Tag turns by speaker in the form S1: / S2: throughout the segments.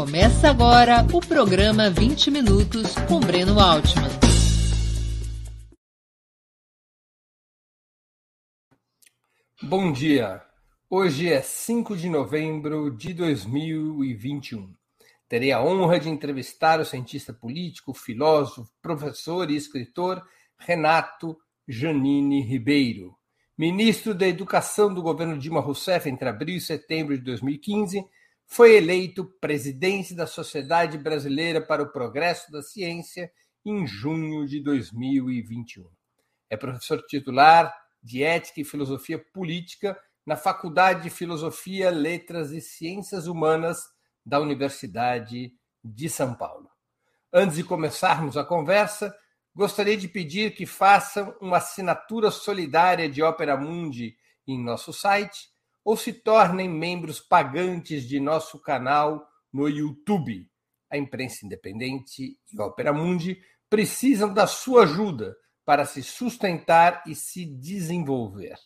S1: Começa agora o programa 20 Minutos com Breno Altman.
S2: Bom dia. Hoje é 5 de novembro de 2021. Terei a honra de entrevistar o cientista político, filósofo, professor e escritor Renato Janine Ribeiro. Ministro da Educação do governo Dilma Rousseff entre abril e setembro de 2015, foi eleito presidente da Sociedade Brasileira para o Progresso da Ciência em junho de 2021. É professor titular de Ética e Filosofia Política na Faculdade de Filosofia, Letras e Ciências Humanas da Universidade de São Paulo. Antes de começarmos a conversa, gostaria de pedir que façam uma assinatura solidária de Opera Mundi em nosso site ou se tornem membros pagantes de nosso canal no YouTube. A imprensa independente e Opera Mundi precisam da sua ajuda para se sustentar e se desenvolver.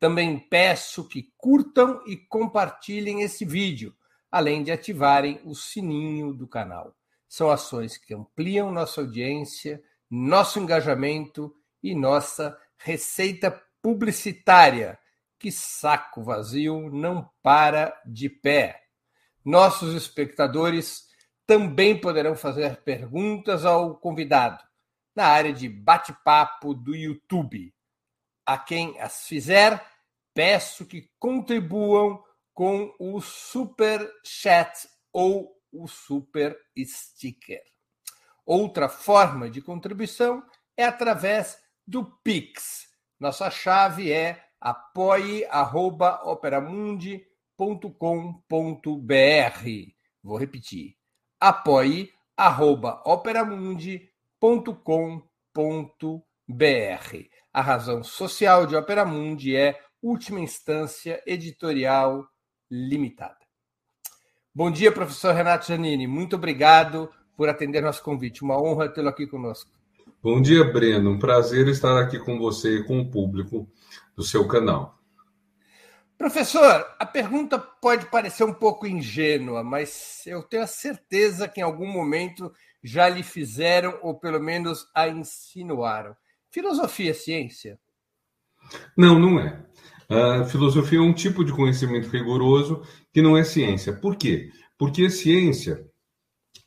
S2: Também peço que curtam e compartilhem esse vídeo, além de ativarem o sininho do canal. São ações que ampliam nossa audiência, nosso engajamento e nossa receita publicitária que saco vazio não para de pé. Nossos espectadores também poderão fazer perguntas ao convidado na área de bate-papo do YouTube. A quem as fizer, peço que contribuam com o super chat ou o super sticker. Outra forma de contribuição é através do Pix. Nossa chave é apoie.operamundi.com.br. Vou repetir. apoie.operamundi.com.br. A razão social de Opera Mundi é última instância editorial limitada. Bom dia, professor Renato Janini. Muito obrigado por atender nosso convite. Uma honra tê-lo aqui conosco.
S3: Bom dia, Breno. Um prazer estar aqui com você e com o público do seu canal.
S2: Professor, a pergunta pode parecer um pouco ingênua, mas eu tenho a certeza que em algum momento já lhe fizeram, ou pelo menos a insinuaram. Filosofia é ciência?
S3: Não, não é. A filosofia é um tipo de conhecimento rigoroso que não é ciência. Por quê? Porque a ciência,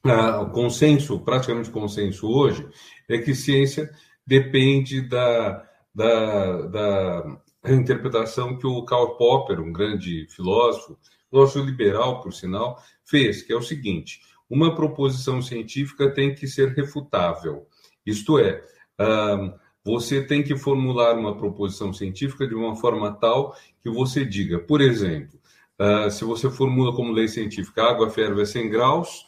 S3: o consenso, praticamente consenso hoje, é que ciência depende da, da, da interpretação que o Karl Popper, um grande filósofo, filósofo liberal, por sinal, fez, que é o seguinte: uma proposição científica tem que ser refutável. Isto é, você tem que formular uma proposição científica de uma forma tal que você diga, por exemplo, se você formula como lei científica água ferve a 100 graus,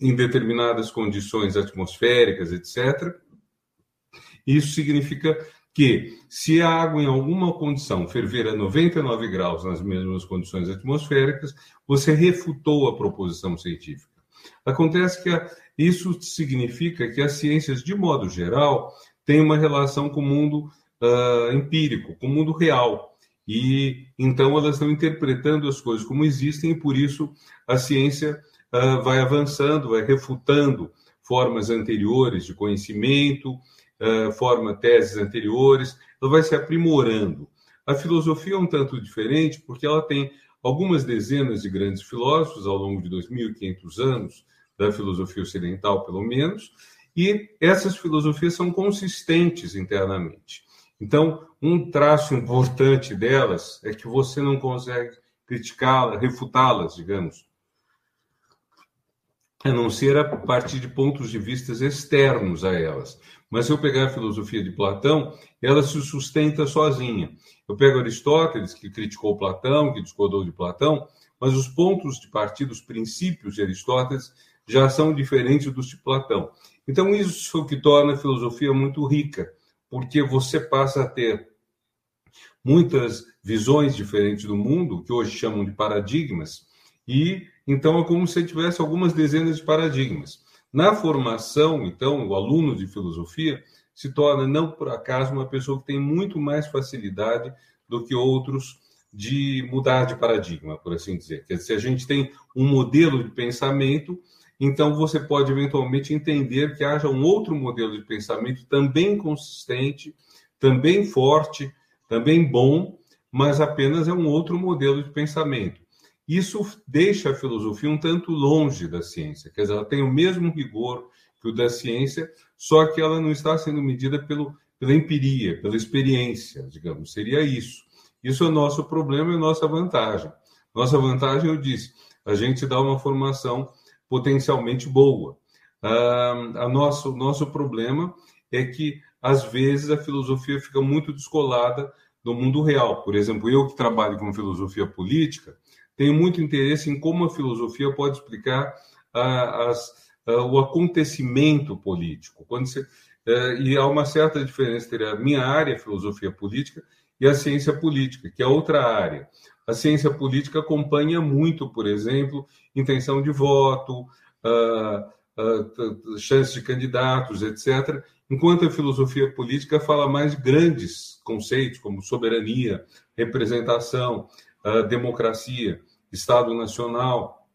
S3: em determinadas condições atmosféricas, etc., isso significa que se a água em alguma condição ferver a 99 graus nas mesmas condições atmosféricas, você refutou a proposição científica. Acontece que isso significa que as ciências, de modo geral, têm uma relação com o mundo uh, empírico, com o mundo real. E então elas estão interpretando as coisas como existem, e por isso a ciência uh, vai avançando, vai refutando formas anteriores de conhecimento, uh, forma teses anteriores, ela vai se aprimorando. A filosofia é um tanto diferente porque ela tem algumas dezenas de grandes filósofos ao longo de 2.500 anos, da filosofia ocidental, pelo menos, e essas filosofias são consistentes internamente. Então, um traço importante delas é que você não consegue criticá-las, refutá-las, digamos, a não ser a partir de pontos de vista externos a elas. Mas se eu pegar a filosofia de Platão, ela se sustenta sozinha. Eu pego Aristóteles, que criticou Platão, que discordou de Platão, mas os pontos de partida, os princípios de Aristóteles, já são diferentes dos de Platão. Então, isso é o que torna a filosofia muito rica, porque você passa a ter muitas visões diferentes do mundo, que hoje chamam de paradigmas, e então é como se tivesse algumas dezenas de paradigmas. Na formação, então, o aluno de filosofia se torna, não por acaso, uma pessoa que tem muito mais facilidade do que outros de mudar de paradigma, por assim dizer. Quer dizer, se a gente tem um modelo de pensamento, então você pode eventualmente entender que haja um outro modelo de pensamento também consistente, também forte, também bom, mas apenas é um outro modelo de pensamento. Isso deixa a filosofia um tanto longe da ciência, quer dizer, ela tem o mesmo rigor que o da ciência, só que ela não está sendo medida pelo, pela empiria, pela experiência, digamos, seria isso. Isso é o nosso problema e a nossa vantagem. Nossa vantagem, eu disse, a gente dá uma formação potencialmente boa. Ah, a nosso, nosso problema é que, às vezes, a filosofia fica muito descolada do mundo real. Por exemplo, eu que trabalho com filosofia política, tenho muito interesse em como a filosofia pode explicar as, o acontecimento político. Quando você, eh, e há uma certa diferença entre a minha área, a filosofia política, e a ciência política, que é outra área. A ciência política acompanha muito, por exemplo, intenção de voto, uh, uh, chance de candidatos, etc., enquanto a filosofia política fala mais de grandes conceitos, como soberania, representação, uh, democracia, Estado Nacional,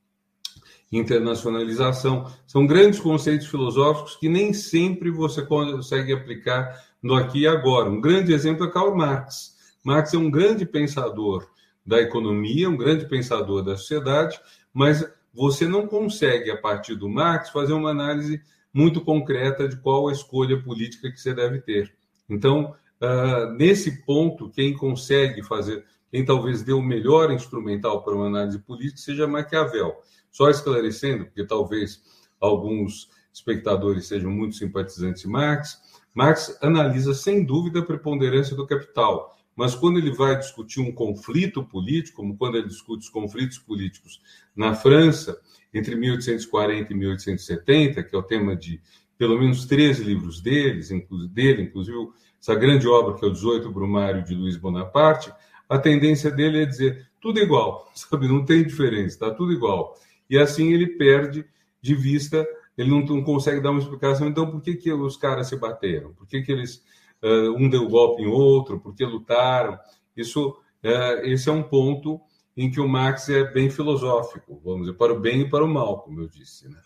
S3: internacionalização. São grandes conceitos filosóficos que nem sempre você consegue aplicar no aqui e agora. Um grande exemplo é Karl Marx. Marx é um grande pensador da economia, um grande pensador da sociedade, mas você não consegue, a partir do Marx, fazer uma análise muito concreta de qual a escolha política que você deve ter. Então, uh, nesse ponto, quem consegue fazer, quem talvez dê o melhor instrumental para uma análise política seja Maquiavel. Só esclarecendo, porque talvez alguns espectadores sejam muito simpatizantes de Marx, Marx analisa sem dúvida a preponderância do capital mas quando ele vai discutir um conflito político, como quando ele discute os conflitos políticos na França, entre 1840 e 1870, que é o tema de pelo menos três livros deles, dele, inclusive essa grande obra que é o 18 Brumário de Luiz Bonaparte, a tendência dele é dizer tudo igual, sabe? Não tem diferença, está tudo igual. E assim ele perde de vista, ele não, não, consegue dar uma explicação. Então, por que, que os caras se bateram? Por que, que eles uh, um deu golpe em outro, porque lutaram. Isso, uh, esse é um ponto em que o Marx é bem filosófico, vamos dizer, para o bem e para o mal, como eu disse. Né?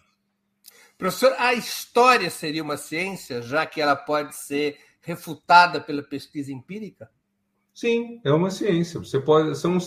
S2: Professor, a história seria uma ciência, já que ela pode ser refutada pela pesquisa empírica?
S3: Sim, é uma ciência. Você pode. São,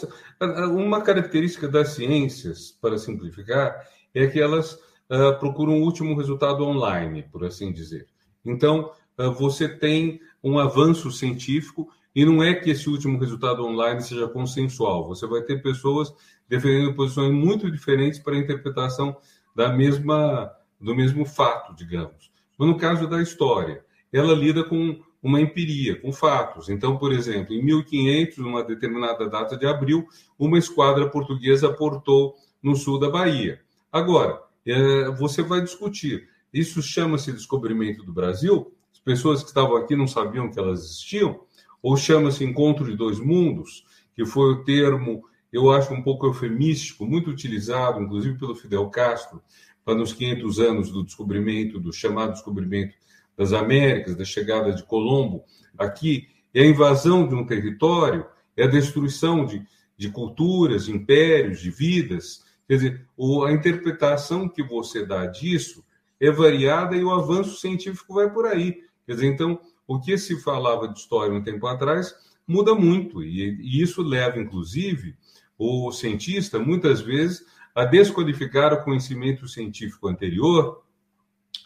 S3: uma característica das ciências, para simplificar, é que elas uh, procuram o último resultado online, por assim dizer. Então, uh, você tem um avanço científico e não é que esse último resultado online seja consensual. Você vai ter pessoas defendendo posições muito diferentes para a interpretação da mesma do mesmo fato, digamos. Mas no caso da história, ela lida com uma empiria, com fatos. Então, por exemplo, em 1500, numa determinada data de abril, uma esquadra portuguesa aportou no sul da Bahia. Agora, é, você vai discutir. Isso chama-se descobrimento do Brasil? As pessoas que estavam aqui não sabiam que elas existiam? Ou chama-se Encontro de Dois Mundos, que foi o termo, eu acho um pouco eufemístico, muito utilizado, inclusive pelo Fidel Castro, para nos 500 anos do descobrimento, do chamado descobrimento das Américas, da chegada de Colombo aqui, é a invasão de um território, é a destruição de, de culturas, de impérios, de vidas. Quer dizer, a interpretação que você dá disso é variada e o avanço científico vai por aí. Quer dizer, então, o que se falava de história um tempo atrás muda muito, e, e isso leva, inclusive, o cientista, muitas vezes, a desqualificar o conhecimento científico anterior,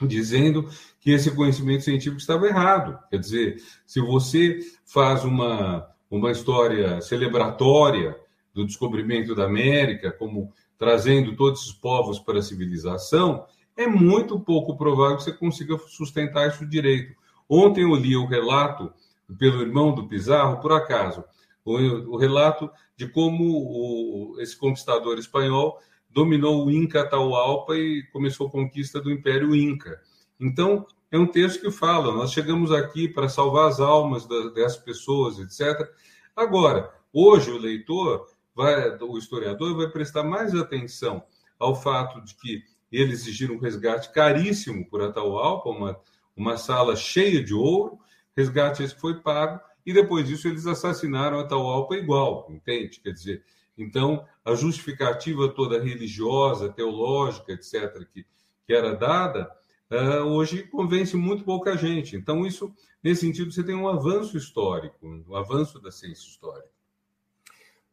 S3: dizendo que esse conhecimento científico estava errado. Quer dizer, se você faz uma, uma história celebratória do descobrimento da América, como trazendo todos esses povos para a civilização, é muito pouco provável que você consiga sustentar isso direito. Ontem eu li o relato pelo irmão do Pizarro, por acaso, o, o relato de como o, esse conquistador espanhol dominou o Inca Atahualpa e começou a conquista do Império Inca. Então, é um texto que fala: nós chegamos aqui para salvar as almas dessas pessoas, etc. Agora, hoje o leitor, vai, o historiador, vai prestar mais atenção ao fato de que eles exigiram um resgate caríssimo por Atahualpa, uma, uma sala cheia de ouro, resgate esse foi pago, e depois disso eles assassinaram a Taualpa igual, entende? Quer dizer, então a justificativa toda religiosa, teológica, etc., que, que era dada, uh, hoje convence muito pouca gente. Então, isso, nesse sentido, você tem um avanço histórico, um avanço da ciência histórica.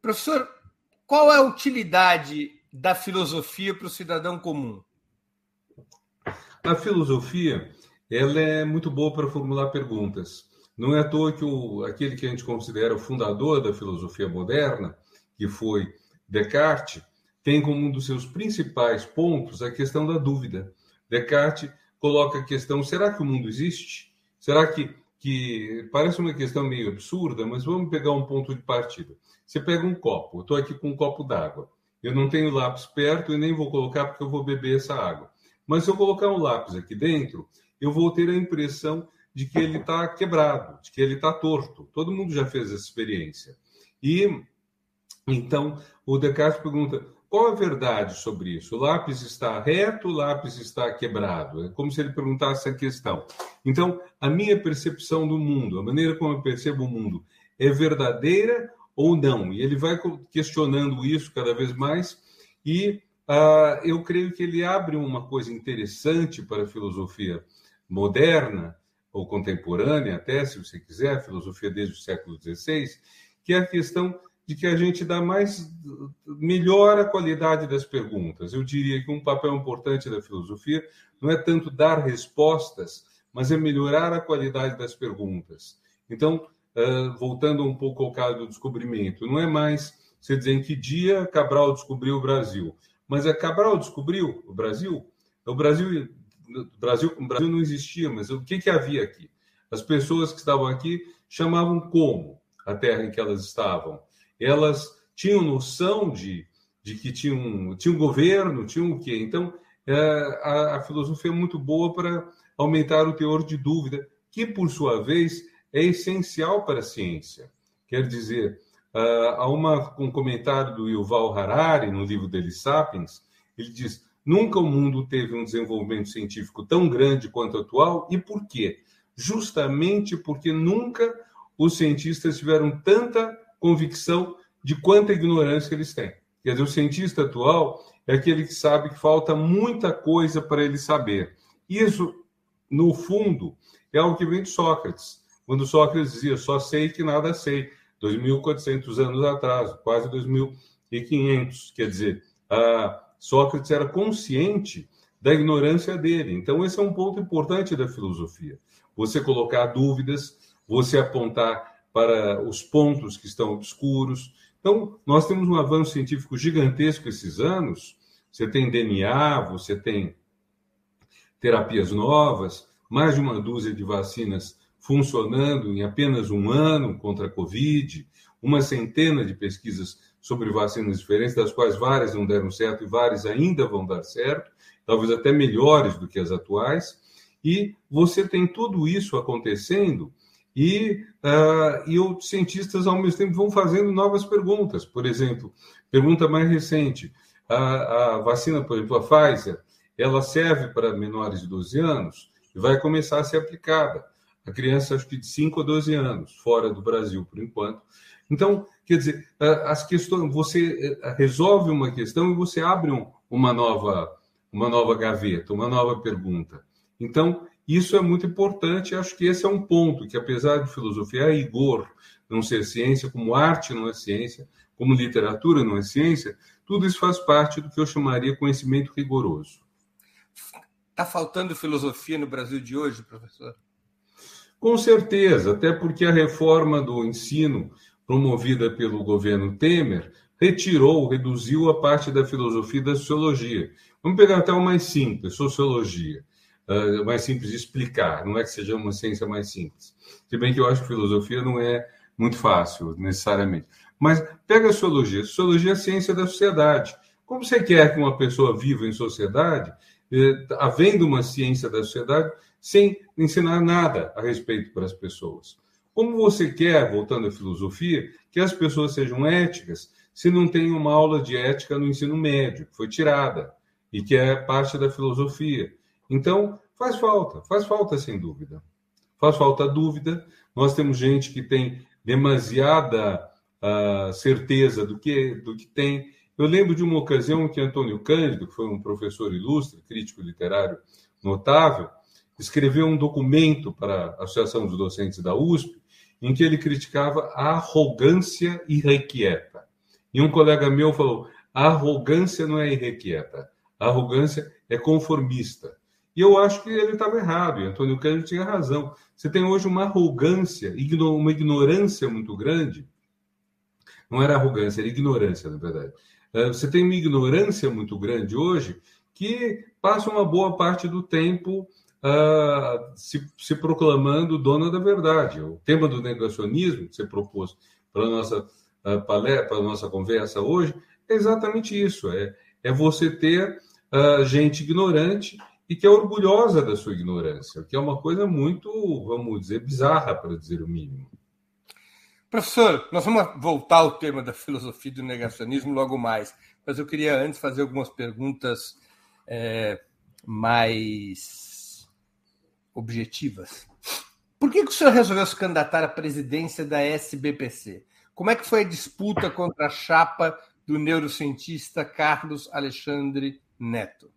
S2: Professor, qual é a utilidade da filosofia para o cidadão comum?
S3: A filosofia ela é muito boa para formular perguntas. Não é à toa que o, aquele que a gente considera o fundador da filosofia moderna, que foi Descartes, tem como um dos seus principais pontos a questão da dúvida. Descartes coloca a questão: será que o mundo existe? Será que, que parece uma questão meio absurda, mas vamos pegar um ponto de partida. Você pega um copo, eu estou aqui com um copo d'água. Eu não tenho lápis perto e nem vou colocar porque eu vou beber essa água. Mas se eu colocar um lápis aqui dentro, eu vou ter a impressão de que ele está quebrado, de que ele está torto. Todo mundo já fez essa experiência. E então o Descartes pergunta: qual a verdade sobre isso? O lápis está reto, o lápis está quebrado? É como se ele perguntasse a questão. Então, a minha percepção do mundo, a maneira como eu percebo o mundo, é verdadeira ou não? E ele vai questionando isso cada vez mais e uh, eu creio que ele abre uma coisa interessante para a filosofia moderna, ou contemporânea até, se você quiser, filosofia desde o século XVI, que é a questão de que a gente dá mais melhora a qualidade das perguntas. Eu diria que um papel importante da filosofia não é tanto dar respostas, mas é melhorar a qualidade das perguntas. Então, voltando um pouco ao caso do descobrimento, não é mais você dizer em que dia Cabral descobriu o Brasil, mas é Cabral descobriu o Brasil. O Brasil no Brasil, o Brasil não existia, mas o que, que havia aqui? As pessoas que estavam aqui chamavam como a terra em que elas estavam. Elas tinham noção de, de que tinham, tinha um governo, tinham o quê? Então, é, a, a filosofia é muito boa para aumentar o teor de dúvida, que, por sua vez, é essencial para a ciência. Quer dizer, uh, há uma, um comentário do Yuval Harari, no livro dele, Sapiens, ele diz: Nunca o mundo teve um desenvolvimento científico tão grande quanto atual. E por quê? Justamente porque nunca os cientistas tiveram tanta convicção de quanta ignorância eles têm. Quer dizer, o cientista atual é aquele que sabe que falta muita coisa para ele saber. Isso, no fundo, é algo que vem de Sócrates. Quando Sócrates dizia, só sei que nada sei, 2.400 anos atrás, quase 2.500. Quer dizer, Sócrates era consciente da ignorância dele. Então, esse é um ponto importante da filosofia. Você colocar dúvidas, você apontar para os pontos que estão obscuros. Então, nós temos um avanço científico gigantesco esses anos. Você tem DNA, você tem terapias novas, mais de uma dúzia de vacinas funcionando em apenas um ano contra a Covid, uma centena de pesquisas sobre vacinas diferentes, das quais várias não deram certo e várias ainda vão dar certo, talvez até melhores do que as atuais. E você tem tudo isso acontecendo e, uh, e os cientistas, ao mesmo tempo, vão fazendo novas perguntas. Por exemplo, pergunta mais recente: a, a vacina, por exemplo, a Pfizer, ela serve para menores de 12 anos e vai começar a ser aplicada. A criança, acho que de 5 a 12 anos, fora do Brasil, por enquanto. Então, quer dizer, as questões, você eh, resolve uma questão e você abre uma nova, uma nova gaveta, uma nova pergunta. Então, isso é muito importante. Acho que esse é um ponto que, apesar de filosofia a rigor não ser ciência, como arte não é ciência, como literatura não é ciência, tudo isso faz parte do que eu chamaria conhecimento rigoroso.
S2: Está faltando filosofia no Brasil de hoje, professor?
S3: Com certeza, até porque a reforma do ensino promovida pelo governo Temer, retirou, reduziu a parte da filosofia e da sociologia. Vamos pegar até o mais simples, sociologia. Uh, mais simples de explicar, não é que seja uma ciência mais simples. Se bem que eu acho que filosofia não é muito fácil, necessariamente. Mas pega a sociologia. Sociologia é a ciência da sociedade. Como você quer que uma pessoa viva em sociedade, eh, havendo uma ciência da sociedade, sem ensinar nada a respeito para as pessoas? Como você quer, voltando à filosofia, que as pessoas sejam éticas se não tem uma aula de ética no ensino médio, que foi tirada e que é parte da filosofia? Então, faz falta, faz falta sem dúvida. faz falta dúvida. Nós temos gente que tem demasiada uh, certeza do que, do que tem. Eu lembro de uma ocasião que Antônio Cândido, que foi um professor ilustre, crítico literário notável, escreveu um documento para a Associação dos Docentes da USP, em que ele criticava a arrogância irrequieta. E um colega meu falou: a arrogância não é irrequieta, a arrogância é conformista. E eu acho que ele estava errado, e Antônio Cândido tinha razão. Você tem hoje uma arrogância, uma ignorância muito grande. Não era arrogância, era ignorância, na verdade. Eh, você tem uma ignorância muito grande hoje que passa uma boa parte do tempo uh, se, se, proclamando dona da verdade. O tema do negacionismo que você propôs para a nossa uh, palestra, para a nossa conversa hoje, é exatamente isso: é, é você ter uh, gente ignorante e que é orgulhosa da sua ignorância, que é uma coisa muito, vamos dizer, bizarra, para dizer o mínimo.
S2: Professor, nós vamos voltar ao tema da filosofia do negacionismo logo mais, mas eu queria antes fazer algumas perguntas é, mais objetivas. Por que, que o senhor resolveu se candidatar à presidência da SBPC? Como é que foi a disputa contra a chapa do neurocientista Carlos Alexandre Neto?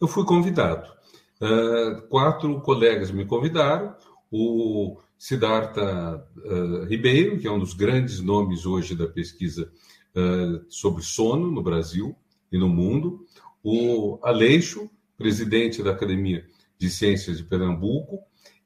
S3: Eu fui convidado. Uh, quatro colegas me convidaram. O Siddhartha uh, Ribeiro, que é um dos grandes nomes hoje da pesquisa uh, sobre sono no Brasil e no mundo. O Aleixo, presidente da Academia de Ciências de Pernambuco,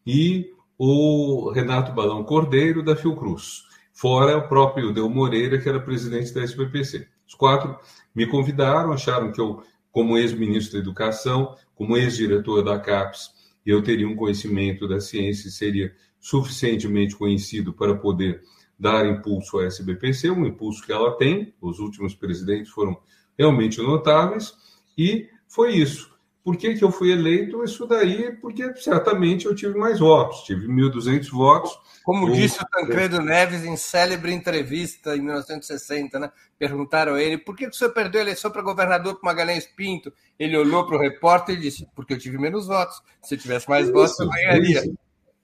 S3: e o Renato Balão Cordeiro, da Fiocruz, fora o próprio Del Moreira, que era presidente da SPPC. Os quatro me convidaram, acharam que eu, como ex-ministro da Educação, como ex-diretor da CAPES, eu teria um conhecimento da ciência e seria suficientemente conhecido para poder dar impulso à SBPC, um impulso que ela tem, os últimos presidentes foram realmente notáveis, e foi isso. Por que, que eu fui eleito? Isso daí, porque certamente eu tive mais votos, tive 1.200 votos.
S2: Como disse o Tancredo Neves em célebre entrevista em 1960, né? perguntaram a ele por que, que o senhor perdeu a eleição para governador com Magalhães Pinto. Ele olhou para o repórter e disse: porque eu tive menos votos. Se tivesse mais isso, votos, eu ganharia. Isso.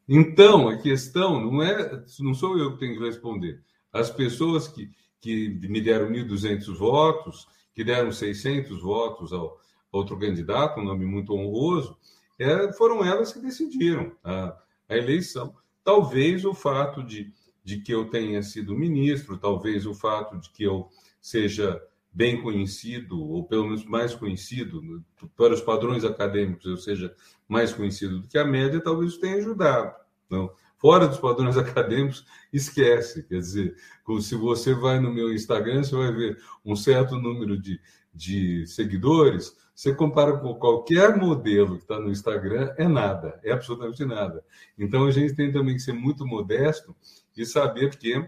S3: Então, a questão não é, não sou eu que tenho que responder. As pessoas que, que me deram 1.200 votos, que deram 600 votos ao, outro candidato, um nome muito honroso, é, foram elas que decidiram a, a eleição. Talvez o fato de, de que eu tenha sido ministro, talvez o fato de que eu seja bem conhecido, ou pelo menos mais conhecido, para os padrões acadêmicos eu seja mais conhecido do que a média, talvez tenha ajudado. Não. Fora dos padrões acadêmicos, esquece. Quer dizer, se você vai no meu Instagram, você vai ver um certo número de, de seguidores, você compara com qualquer modelo que está no Instagram, é nada, é absolutamente nada. Então a gente tem também que ser muito modesto e saber que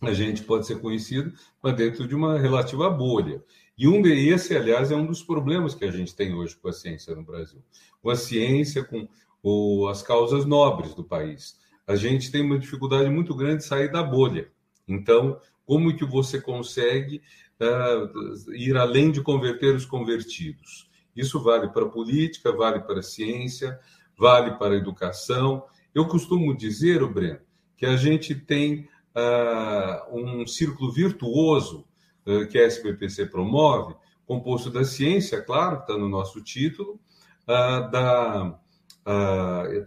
S3: a gente pode ser conhecido mas dentro de uma relativa bolha. E um esse, aliás, é um dos problemas que a gente tem hoje com a ciência no Brasil. Com a ciência, com o, as causas nobres do país. A gente tem uma dificuldade muito grande de sair da bolha. Então, como que você consegue ir além de converter os convertidos. Isso vale para a política, vale para a ciência, vale para a educação. Eu costumo dizer, o Breno, que a gente tem uh, um círculo virtuoso uh, que a SPPC promove, composto da ciência, claro, que está no nosso título, da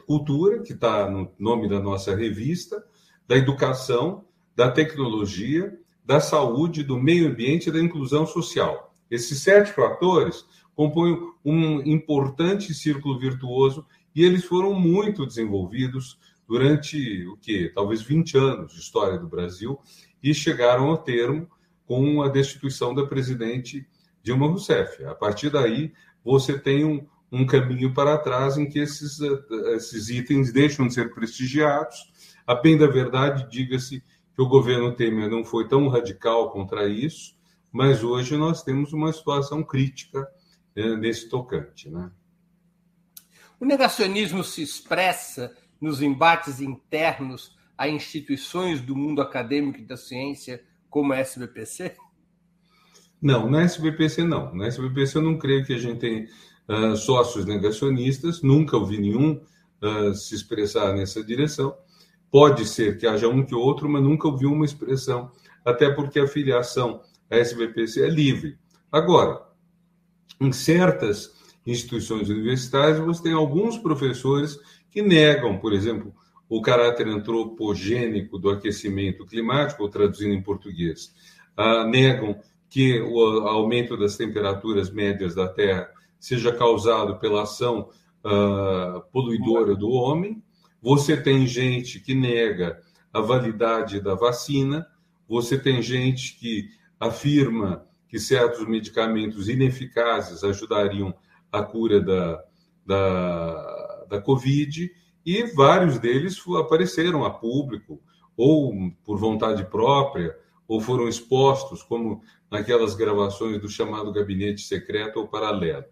S3: cultura, que está no nome da nossa revista, da educação, da tecnologia da saúde, do meio ambiente e da inclusão social. Esses sete fatores compõem um importante círculo virtuoso e eles foram muito desenvolvidos durante o que talvez 20 anos de história do Brasil e chegaram ao termo com a destituição da presidente Dilma Rousseff. A partir daí, você tem um, um caminho para trás em que esses, esses itens deixam de ser prestigiados. A bem da verdade, diga-se que o governo Temer não foi tão radical contra isso, mas hoje nós temos uma situação crítica né, nesse tocante. Né?
S2: O negacionismo se expressa nos embates internos a instituições do mundo acadêmico e da ciência, como a SBPC?
S3: Não, na SBPC não. Na SBPC eu não creio que a gente tenha uh, sócios negacionistas, nunca ouvi nenhum uh, se expressar nessa direção. Pode ser que haja um que outro, mas nunca ouvi uma expressão, até porque a filiação à SBPC é livre. Agora, em certas instituições universitárias, você tem alguns professores que negam, por exemplo, o caráter antropogênico do aquecimento climático, ou traduzindo em português, uh, negam que o aumento das temperaturas médias da Terra seja causado pela ação uh, poluidora do homem. Você tem gente que nega a validade da vacina, você tem gente que afirma que certos medicamentos ineficazes ajudariam a cura da, da, da Covid, e vários deles apareceram a público, ou por vontade própria, ou foram expostos, como naquelas gravações do chamado gabinete secreto ou paralelo.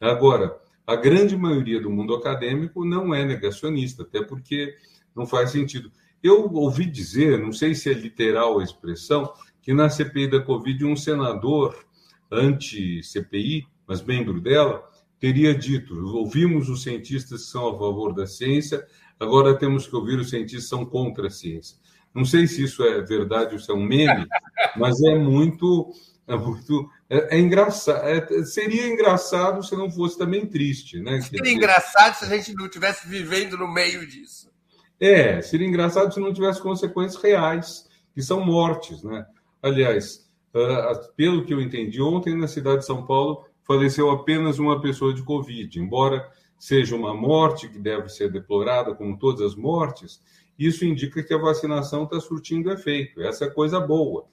S3: Agora, a grande maioria do mundo acadêmico não é negacionista, até porque não faz sentido. Eu ouvi dizer, não sei se é literal a expressão, que na CPI da Covid um senador anti-CPI, mas membro dela, teria dito: ouvimos os cientistas que são a favor da ciência, agora temos que ouvir os cientistas que são contra a ciência. Não sei se isso é verdade ou se é um meme, mas é muito. É, muito, é, é engraçado. É, seria engraçado se não fosse também triste, né?
S2: Seria engraçado se a gente não estivesse vivendo no meio disso.
S3: É, seria engraçado se não tivesse consequências reais, que são mortes, né? Aliás, uh, pelo que eu entendi, ontem na cidade de São Paulo faleceu apenas uma pessoa de Covid, embora seja uma morte que deve ser deplorada, como todas as mortes, isso indica que a vacinação está surtindo efeito. Essa é coisa boa.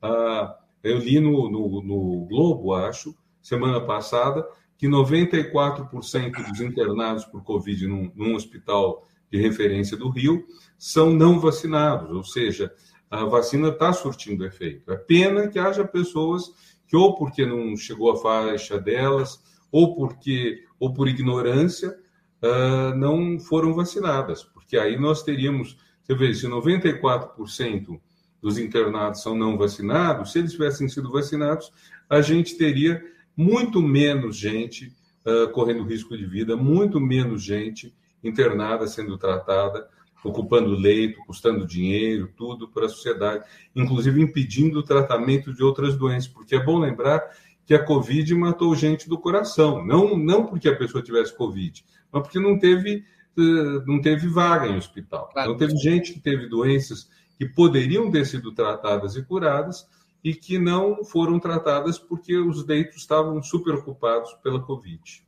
S3: Ah, eu li no, no, no, Globo, acho, semana passada, que 94% dos internados por Covid num, num hospital de referência do Rio são não vacinados, ou seja, a vacina está surtindo efeito. É pena que haja pessoas que ou porque não chegou a faixa delas, ou porque ou por ignorância uh, não foram vacinadas, porque aí nós teríamos, você vê, se 94% dos internados são não vacinados, se eles tivessem sido vacinados, a gente teria muito menos gente uh, correndo risco de vida, muito menos gente internada sendo tratada, ocupando leito, custando dinheiro, tudo para a sociedade, inclusive impedindo o tratamento de outras doenças, porque é bom lembrar que a Covid matou gente do coração, não, não porque a pessoa tivesse Covid, mas porque não teve, eh, não teve vaga em hospital. Claro. Então, teve gente que teve doenças que poderiam ter sido tratadas e curadas e que não foram tratadas porque os leitos estavam super ocupados pela Covid.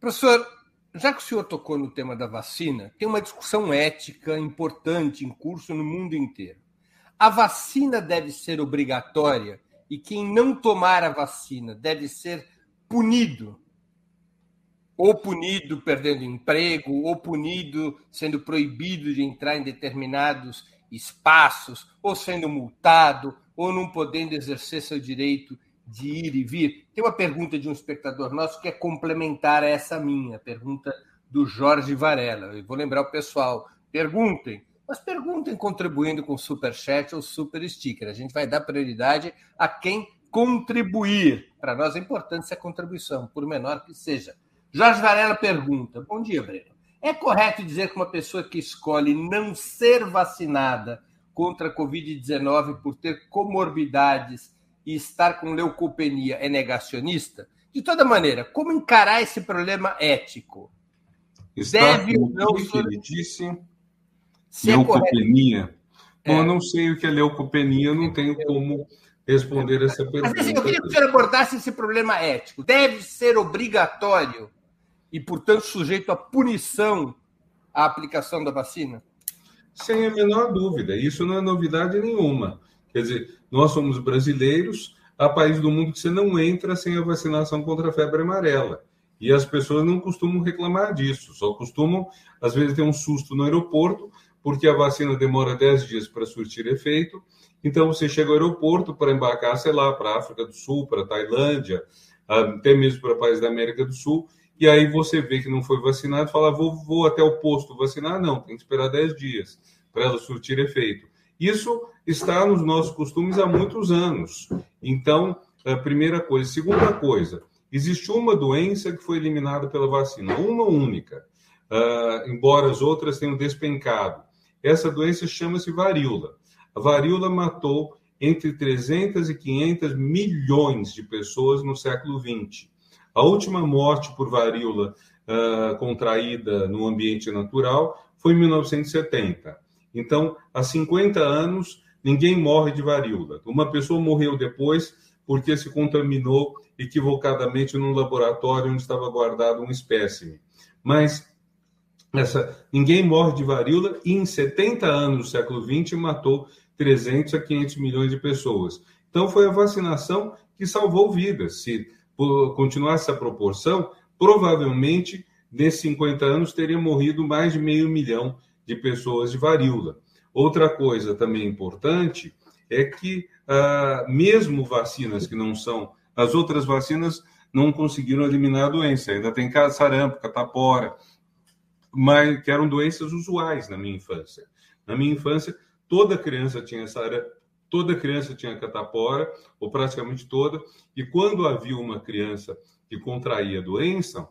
S2: Professor, já que o senhor tocou no tema da vacina, tem uma discussão ética importante em curso no mundo inteiro. A vacina deve ser obrigatória e quem não tomar a vacina deve ser punido. Ou punido perdendo emprego, ou punido sendo proibido de entrar em determinados espaços, ou sendo multado, ou não podendo exercer seu direito de ir e vir. Tem uma pergunta de um espectador nosso que é complementar a essa minha, pergunta do Jorge Varela. Eu vou lembrar o pessoal, perguntem, mas perguntem contribuindo com super chat ou super sticker. A gente vai dar prioridade a quem contribuir. Para nós é importante essa contribuição, por menor que seja. Jorge Varela pergunta: Bom dia, Breno. É correto dizer que uma pessoa que escolhe não ser vacinada contra a Covid-19 por ter comorbidades e estar com leucopenia é negacionista? De toda maneira, como encarar esse problema ético?
S3: Está Deve ou não que ele disse leucopenia. É. eu não sei o que é leucopenia, não tenho como responder essa pergunta. Mas, assim,
S2: eu queria que o senhor abordasse esse problema ético. Deve ser obrigatório e, portanto, sujeito à punição a aplicação da vacina?
S3: Sem a menor dúvida. Isso não é novidade nenhuma. Quer dizer, nós somos brasileiros, há países do mundo que você não entra sem a vacinação contra a febre amarela. E as pessoas não costumam reclamar disso, só costumam, às vezes, ter um susto no aeroporto, porque a vacina demora 10 dias para surtir efeito. Então, você chega ao aeroporto para embarcar, sei lá, para a África do Sul, para a Tailândia, até mesmo para países da América do Sul, e aí você vê que não foi vacinado, fala, vou, vou até o posto vacinar. Não, tem que esperar 10 dias para ela surtir efeito. Isso está nos nossos costumes há muitos anos. Então, a primeira coisa. Segunda coisa, existe uma doença que foi eliminada pela vacina, uma única. uh, embora as outras tenham despencado. Essa doença chama-se varíola. A varíola matou entre 300 e 500 milhões de pessoas no século XX. A última morte por varíola uh, contraída no ambiente natural foi em 1970. Então, há 50 anos, ninguém morre de varíola. Uma pessoa morreu depois porque se contaminou equivocadamente num laboratório onde estava guardado um espécime. Mas essa, ninguém morre de varíola e em 70 anos do século XX matou 300 a 500 milhões de pessoas. Então foi a vacinação que salvou vidas. Se continuasse essa proporção, provavelmente nesses 50 anos teria morrido mais de meio milhão de pessoas de varíola. Outra coisa também importante é que ah, mesmo vacinas que não são as outras vacinas não conseguiram eliminar a doença. Ainda tem sarampo, catapora, mas que eram doenças usuais na minha infância. Na minha infância, toda criança tinha sarampo, toda criança tinha catapora, ou praticamente toda, e quando havia uma criança que contraía a doença,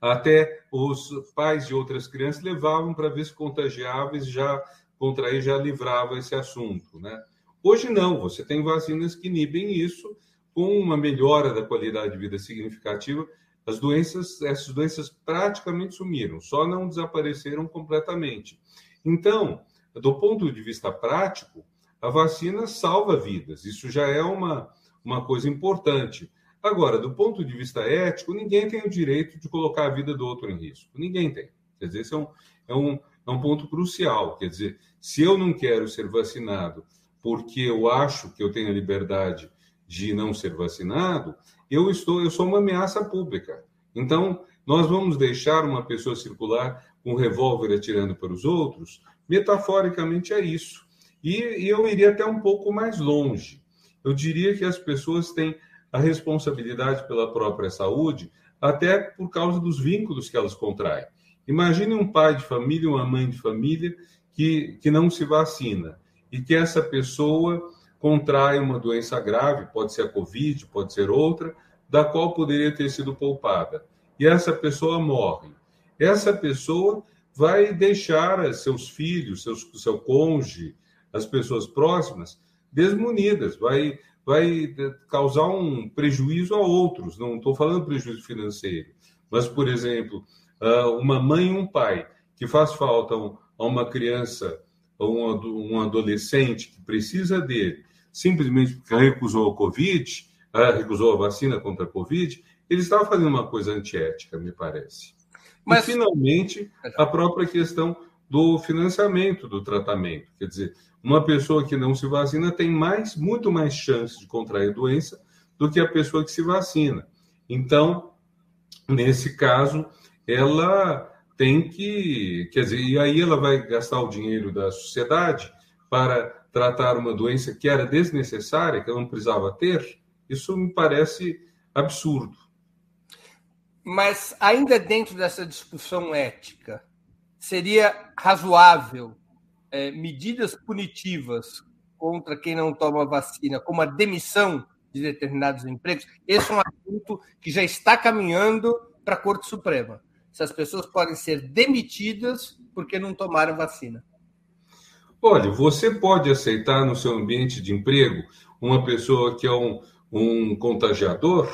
S3: até os pais de outras crianças levavam para ver se contagiáveis já contrair já livrava esse assunto, né? Hoje não, você tem vacinas que inibem isso com uma melhora da qualidade de vida significativa, as doenças, essas doenças praticamente sumiram, só não desapareceram completamente. Então, do ponto de vista prático, a vacina salva vidas, isso já é uma, uma coisa importante. Agora, do ponto de vista ético, ninguém tem o direito de colocar a vida do outro em risco. Ninguém tem. Quer dizer, esse é um, é um, é um ponto crucial. Quer dizer, se eu não quero ser vacinado porque eu acho que eu tenho a liberdade de não ser vacinado, eu estou, eu sou uma ameaça pública. Então, nós vamos deixar uma pessoa circular com um revólver atirando para os outros? Metaforicamente é isso. E, e eu iria até um pouco mais longe. Eu diria que as pessoas têm a responsabilidade pela própria saúde, até por causa dos vínculos que elas contraem. Imagine um pai de família, uma mãe de família que, que não se vacina e que essa pessoa contrai uma doença grave, pode ser a Covid, pode ser outra, da qual poderia ter sido poupada. E essa pessoa morre. Essa pessoa vai deixar seus filhos, seus, seu cônjuge, as pessoas próximas, desmunidas, vai, vai causar um prejuízo a outros. Não estou falando prejuízo financeiro, mas, por exemplo, ah, uma mãe e um pai que faz falta a uma criança ou um adolescente que precisa dele simplesmente porque recusou a Covid, ah, recusou a vacina contra a Covid, ele estava fazendo uma coisa antiética, me parece. Mas... E, finalmente, a própria questão do financiamento do tratamento. Quer dizer, uma pessoa que não se vacina tem mais, muito mais chance de contrair doença do que a pessoa que se vacina. Então, nesse caso, ela tem que, quer dizer, e aí ela vai gastar o dinheiro da sociedade para tratar uma doença que era desnecessária, que ela não precisava ter, isso me parece absurdo.
S2: Mas, ainda dentro dessa discussão ética, seria razoável é, medidas punitivas contra quem não toma vacina, como a demissão de determinados empregos? Esse é um assunto que já está caminhando para a Corte Suprema. Se as pessoas podem ser demitidas porque não tomaram vacina.
S3: Olha, você pode aceitar no seu ambiente de emprego uma pessoa que é um, um contagiador?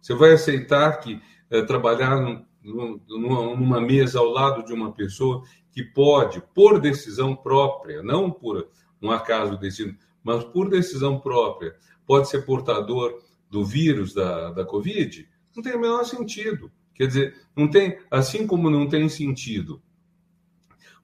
S3: Você vai aceitar que é, trabalhar numa, mesa ao lado de uma pessoa que pode, por decisão própria, não por um acaso destino, mas por decisão própria, pode ser portador do vírus da, da Covid? Não tem o menor sentido. Quer dizer, não tem, assim como não tem sentido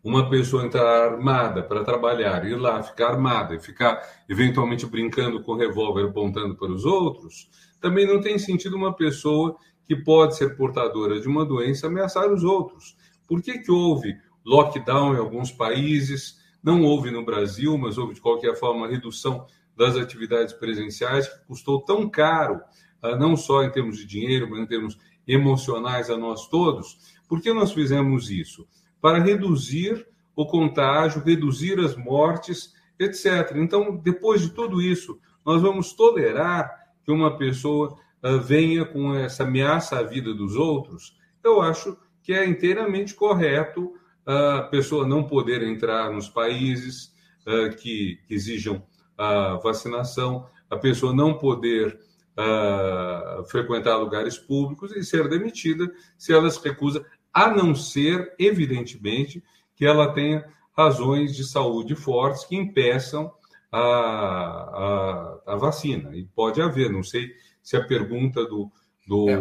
S3: uma pessoa entrar armada para trabalhar, ir lá ficar armada e ficar eventualmente brincando com revólver apontando para os outros, também não tem sentido uma pessoa que pode ser portadora de uma doença ameaçar os outros. Por que, que houve lockdown em alguns países? Não houve no Brasil, mas houve de qualquer forma redução das atividades presenciais que custou tão caro, ah, não só em termos de dinheiro, mas em termos emocionais a nós todos. Por que nós fizemos isso? para reduzir o contágio, reduzir as mortes, etc. Então, depois de tudo isso, nós vamos tolerar que uma pessoa uh, venha com essa ameaça à vida dos outros? Eu acho que é inteiramente correto a pessoa não poder entrar nos países uh, que, exijam a vacinação, a pessoa não poder uh, frequentar lugares públicos e ser demitida se ela se recusa, a não ser, evidentemente, que ela tenha razões de saúde fortes que impeçam a, a, a vacina. E pode haver, não sei se a pergunta do, do, é.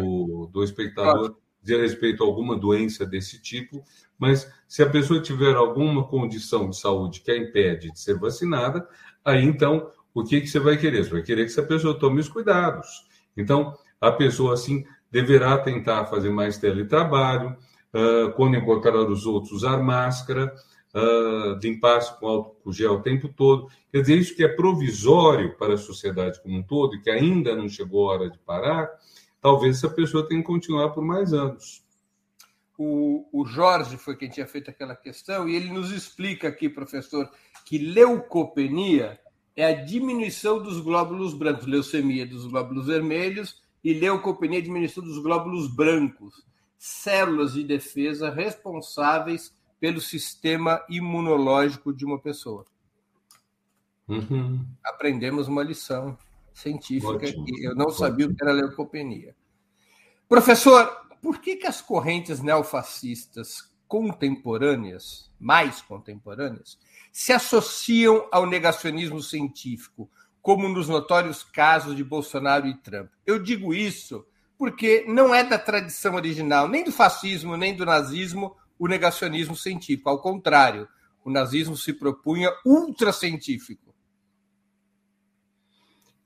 S3: do espectador diz respeito a alguma doença desse tipo, mas se a pessoa tiver alguma condição de saúde que a impede de ser vacinada, aí então o que, que você vai querer? Você vai querer que essa pessoa tome os cuidados. Então, a pessoa assim deverá tentar fazer mais teletrabalho, uh, quando encontrar os outros, usar máscara, uh, limpar-se com álcool gel o tempo todo. Quer dizer, isso que é provisório para a sociedade como um todo e que ainda não chegou a hora de parar, talvez essa pessoa tenha que continuar por mais anos.
S2: O, o Jorge foi quem tinha feito aquela questão e ele nos explica aqui, professor, que leucopenia é a diminuição dos glóbulos brancos, leucemia dos glóbulos vermelhos e leucopenia, a diminuição dos glóbulos brancos, células de defesa responsáveis pelo sistema imunológico de uma pessoa. Uhum. Aprendemos uma lição científica Ótimo. que eu não sabia Ótimo. o que era leucopenia. Professor, por que, que as correntes neofascistas contemporâneas, mais contemporâneas, se associam ao negacionismo científico, como nos notórios casos de Bolsonaro e Trump? Eu digo isso porque não é da tradição original, nem do fascismo, nem do nazismo, o negacionismo científico. Ao contrário, o nazismo se propunha ultracientífico.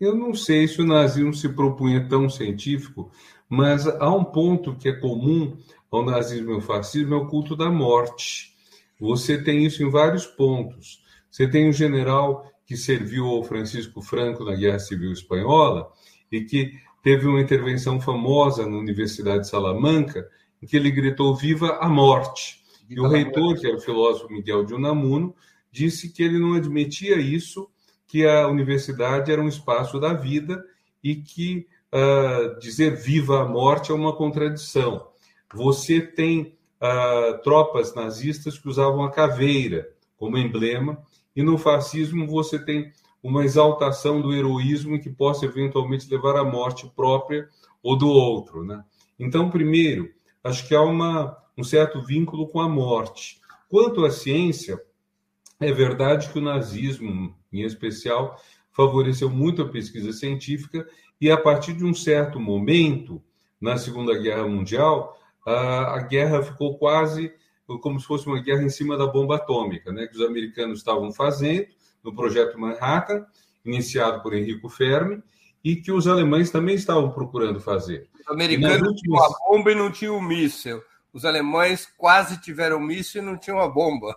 S3: Eu não sei se o nazismo se propunha tão científico, mas há um ponto que é comum ao nazismo e ao fascismo, é o culto da morte. Você tem isso em vários pontos. Você tem um general que serviu ao Francisco Franco na Guerra Civil Espanhola e que teve uma intervenção famosa na Universidade de Salamanca, em que ele gritou Viva a morte. E o reitor, que era o filósofo Miguel de Unamuno, disse que ele não admitia isso, que a universidade era um espaço da vida e que uh, dizer viva a morte é uma contradição. Você tem uh, tropas nazistas que usavam a caveira como emblema, e no fascismo você tem uma exaltação do heroísmo que possa eventualmente levar à morte própria ou do outro. Né? Então, primeiro, acho que há uma, um certo vínculo com a morte. Quanto à ciência, é verdade que o nazismo, em especial, favoreceu muito a pesquisa científica e, a partir de um certo momento, na Segunda Guerra Mundial, a, a guerra ficou quase como se fosse uma guerra em cima da bomba atômica, né, que os americanos estavam fazendo no projeto Manhattan, iniciado por Enrico Fermi, e que os alemães também estavam procurando fazer.
S2: Os americanos tinham a bomba e não tinham o míssil. Os alemães quase tiveram míssil e não tinham a bomba.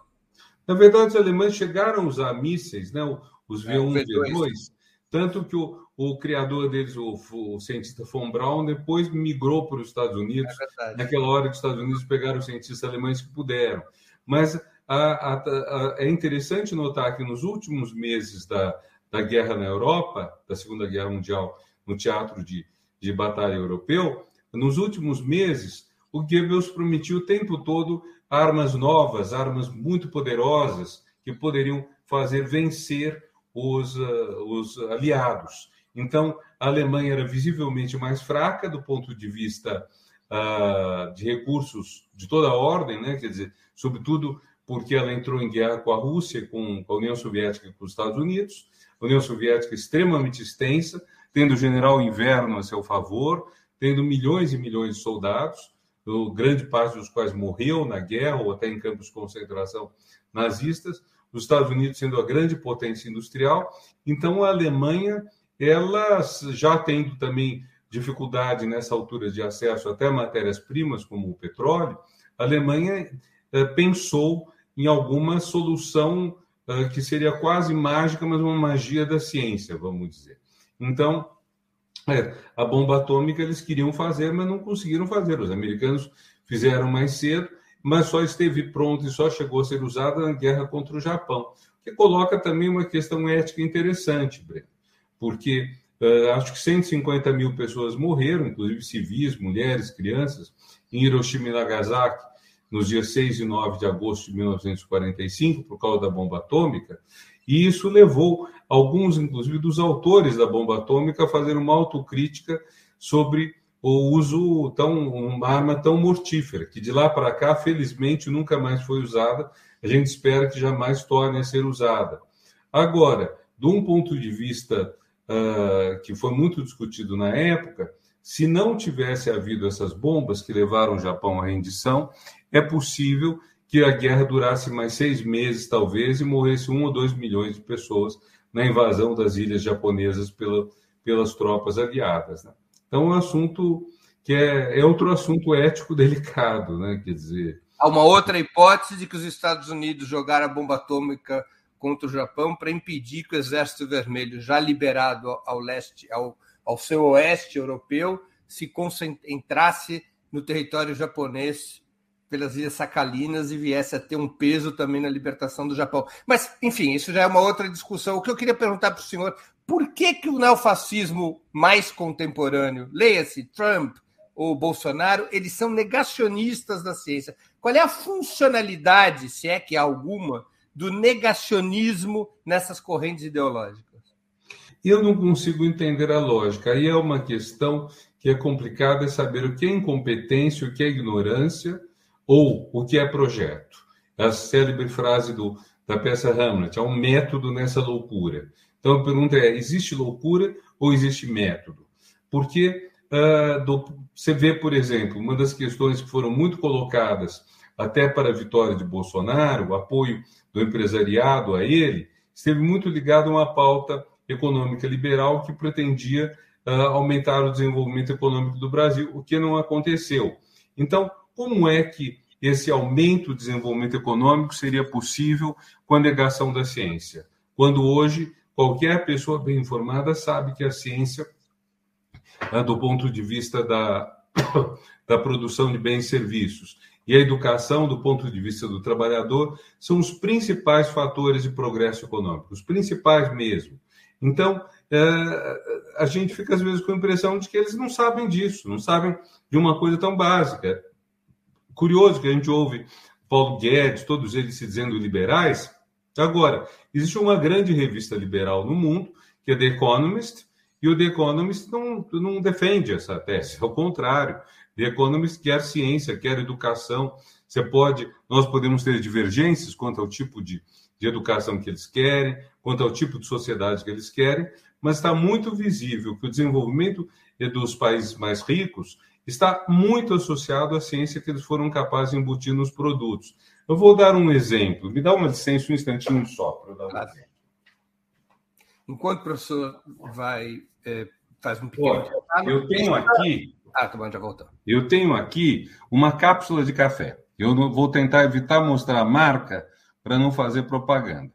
S3: Na verdade, os alemães chegaram a usar mísseis, né? os V1 e V2, V2 tanto que o, o criador deles, o, o, cientista von Braun, depois migrou para os Estados Unidos, é naquela hora os Estados Unidos pegaram os cientistas alemães que puderam. Mas a, a, a, é interessante notar que nos últimos meses da, da guerra na Europa, da Segunda Guerra Mundial, no teatro de, de batalha europeu, nos últimos meses, o Goebbels prometia o tempo todo armas novas, armas muito poderosas, que poderiam fazer vencer os, uh, os aliados. Então, a Alemanha era visivelmente mais fraca do ponto de vista uh, de recursos de toda ordem, né? quer dizer, sobretudo porque ela entrou em guerra com a Rússia, com a União Soviética e com os Estados Unidos, a União Soviética extremamente extensa, tendo o general Inverno a seu favor, tendo milhões e milhões de soldados, grande parte dos quais morreu na guerra ou até em campos de concentração nazistas, os Estados Unidos sendo a grande potência industrial. Então, a Alemanha, ela já tendo também dificuldade nessa altura de acesso até matérias-primas, como o petróleo, a Alemanha eh, pensou em alguma solução eh, que seria quase mágica, mas uma magia da ciência, vamos dizer. Então, é, a bomba atômica eles queriam fazer, mas não conseguiram fazer. Os americanos fizeram mais cedo mas só esteve pronto e só chegou a ser usada na guerra contra o Japão, que coloca também uma questão ética interessante, Breno, porque uh, acho que 150 mil pessoas morreram, inclusive civis, mulheres, crianças, em Hiroshima e Nagasaki, nos dias 6 e 9 de agosto de 1945, por causa da bomba atômica, e isso levou alguns, inclusive, dos autores da bomba atômica fazer uma autocrítica sobre o uso tão uma arma tão mortífera, que de lá para cá, felizmente, nunca mais foi usada. A gente espera que jamais torne a ser usada. Agora, de um ponto de vista uh, que foi muito discutido na época, se não tivesse havido essas bombas que levaram o Japão à rendição, é possível que a guerra durasse mais seis meses, talvez, e morresse um ou dois milhões de pessoas na invasão das ilhas japonesas pela, pelas tropas aliadas. Né? Então, um assunto que é, é outro assunto ético delicado, né? Quer dizer.
S2: Há uma outra hipótese de que os Estados Unidos jogaram a bomba atômica contra o Japão para impedir que o Exército Vermelho, já liberado ao leste, ao, ao seu oeste europeu, se concentrasse no território japonês pelas Ilhas Sacalinas e viesse a ter um peso também na libertação do Japão. Mas, enfim, isso já é uma outra discussão. O que eu queria perguntar para o senhor, por que, que o neofascismo mais contemporâneo, leia-se Trump ou Bolsonaro, eles são negacionistas da ciência? Qual é a funcionalidade, se é que há alguma, do negacionismo nessas correntes ideológicas?
S3: Eu não consigo entender a lógica. Aí é uma questão que é complicada é saber o que é incompetência, o que é ignorância ou o que é projeto. A célebre frase do, da peça Hamlet, é um método nessa loucura. Então a pergunta é: existe loucura ou existe método? Porque uh, do, você vê, por exemplo, uma das questões que foram muito colocadas até para a vitória de Bolsonaro, o apoio do empresariado a ele, esteve muito ligado a uma pauta econômica liberal que pretendia uh, aumentar o desenvolvimento econômico do Brasil, o que não aconteceu. Então, como é que esse aumento do desenvolvimento econômico seria possível com a negação da ciência? Quando hoje qualquer pessoa bem informada sabe que a ciência, uh, do ponto de vista da, da produção de bens e serviços, e a educação, do ponto de vista do trabalhador, são os principais fatores de progresso econômico, os principais mesmo. Então, é, a gente fica às vezes com a impressão de que eles não sabem disso, não sabem de uma coisa tão básica. Curioso que a gente ouve Paulo Guedes, todos eles se dizendo liberais. Agora, existe uma grande revista liberal no mundo, que é The Economist, e o The Economist não, não defende essa tese, ao contrário. The Economist quer ciência, quer educação. Você pode, nós podemos ter divergências quanto ao tipo de, de educação que eles querem, quanto ao tipo de sociedade que eles querem, mas está muito visível que o desenvolvimento dos países mais ricos está muito associado à ciência que eles foram capazes de embutir nos produtos. Eu vou dar um exemplo. Me dá uma licença um instantinho só para eu dar um exemplo.
S2: Enquanto o professor vai é, faz um pequeno.
S3: eu tenho aqui
S2: ah, tá bom, já voltou.
S3: Eu tenho aqui uma cápsula de café. Eu vou tentar evitar mostrar a marca para não fazer propaganda.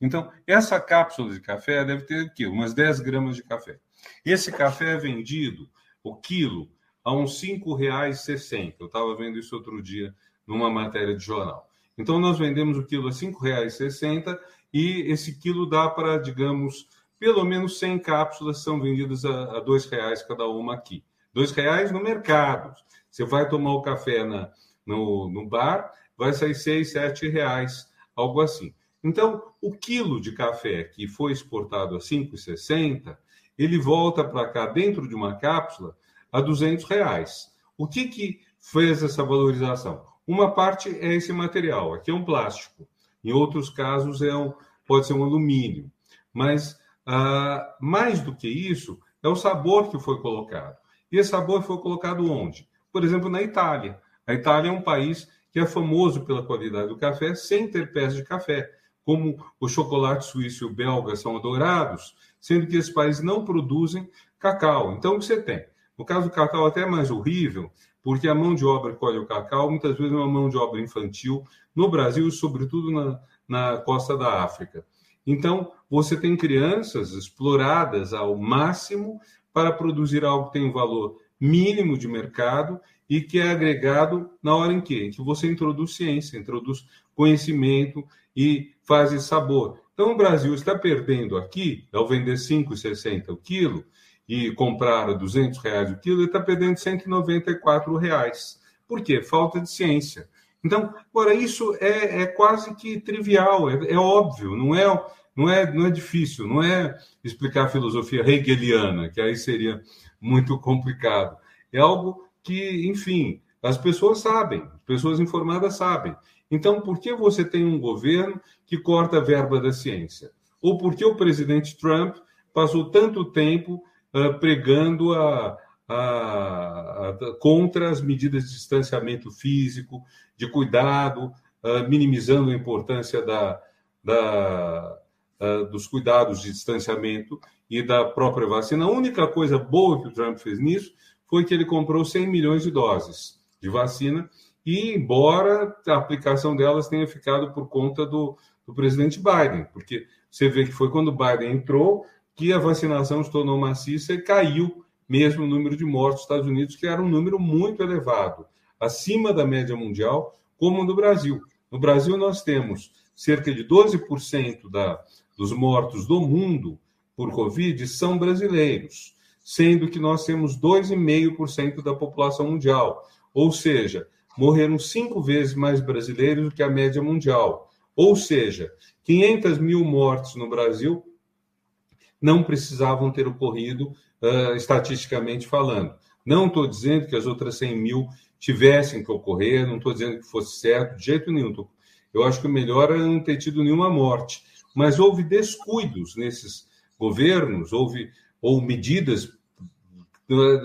S3: Então, essa cápsula de café deve ter aqui umas 10 gramas de café. Esse café é vendido, o quilo, a uns R$ 5,60. Eu estava vendo isso outro dia numa matéria de jornal. Então, nós vendemos o quilo a R$ 5,60 e esse quilo dá para, digamos, pelo menos 100 cápsulas são vendidas a R$ 2,00 cada uma aqui. Dois reais no mercado. Você vai tomar o café na, no, no bar, vai sair seis, sete reais, algo assim. Então, o quilo de café que foi exportado a 5,60, ele volta para cá dentro de uma cápsula a 200 reais. O que, que fez essa valorização? Uma parte é esse material, aqui é um plástico. Em outros casos é um, pode ser um alumínio. Mas ah, mais do que isso, é o sabor que foi colocado. E esse sabor foi colocado onde? Por exemplo, na Itália. A Itália é um país que é famoso pela qualidade do café sem ter pés de café. Como o chocolate suíço e o belga são adorados, sendo que esses países não produzem cacau. Então, o que você tem? No caso do cacau, até é mais horrível, porque a mão de obra que colhe o cacau muitas vezes é uma mão de obra infantil no Brasil e, sobretudo, na, na costa da África. Então, você tem crianças exploradas ao máximo para produzir algo que tem um valor mínimo de mercado e que é agregado na hora em que, em que você introduz ciência, introduz conhecimento e faz sabor. Então, o Brasil está perdendo aqui, ao vender 5,60 o quilo e comprar a 200 reais o quilo, ele está perdendo 194 reais. Por quê? Falta de ciência. Então, agora, isso é, é quase que trivial, é, é, óbvio, não é, não, é, não é difícil, não é explicar a filosofia hegeliana, que aí seria muito complicado. É algo que, enfim, as pessoas sabem, as pessoas informadas sabem. Então, por que você tem um governo que corta a verba da ciência? Ou por que o presidente Trump passou tanto tempo uh, pregando a, a, a, contra as medidas de distanciamento físico, de cuidado, uh, minimizando a importância da, da, uh, dos cuidados de distanciamento e da própria vacina. A única coisa boa que o Trump fez nisso foi que ele comprou 100 milhões de doses de vacina, e embora a aplicação delas tenha ficado por conta do, do presidente Biden, porque você vê que foi quando Biden entrou que a vacinação se tornou maciça e caiu mesmo o número de mortos nos Estados Unidos, que era um número muito elevado, acima da média mundial, como no Brasil. No Brasil, nós temos cerca de 12% da, dos mortos do mundo por Covid são brasileiros, sendo que nós temos 2,5% da população mundial. Ou seja, morreram cinco vezes mais brasileiros do que a média mundial. Ou seja, 500 mil mortes no Brasil não precisavam ter ocorrido uh, estatisticamente falando. Não estou dizendo que as outras 100 mil tivessem que ocorrer, não estou dizendo que fosse certo, de jeito nenhum. Eu acho que o melhor é não ter tido nenhuma morte. Mas houve descuidos nesses governos, houve ou medidas.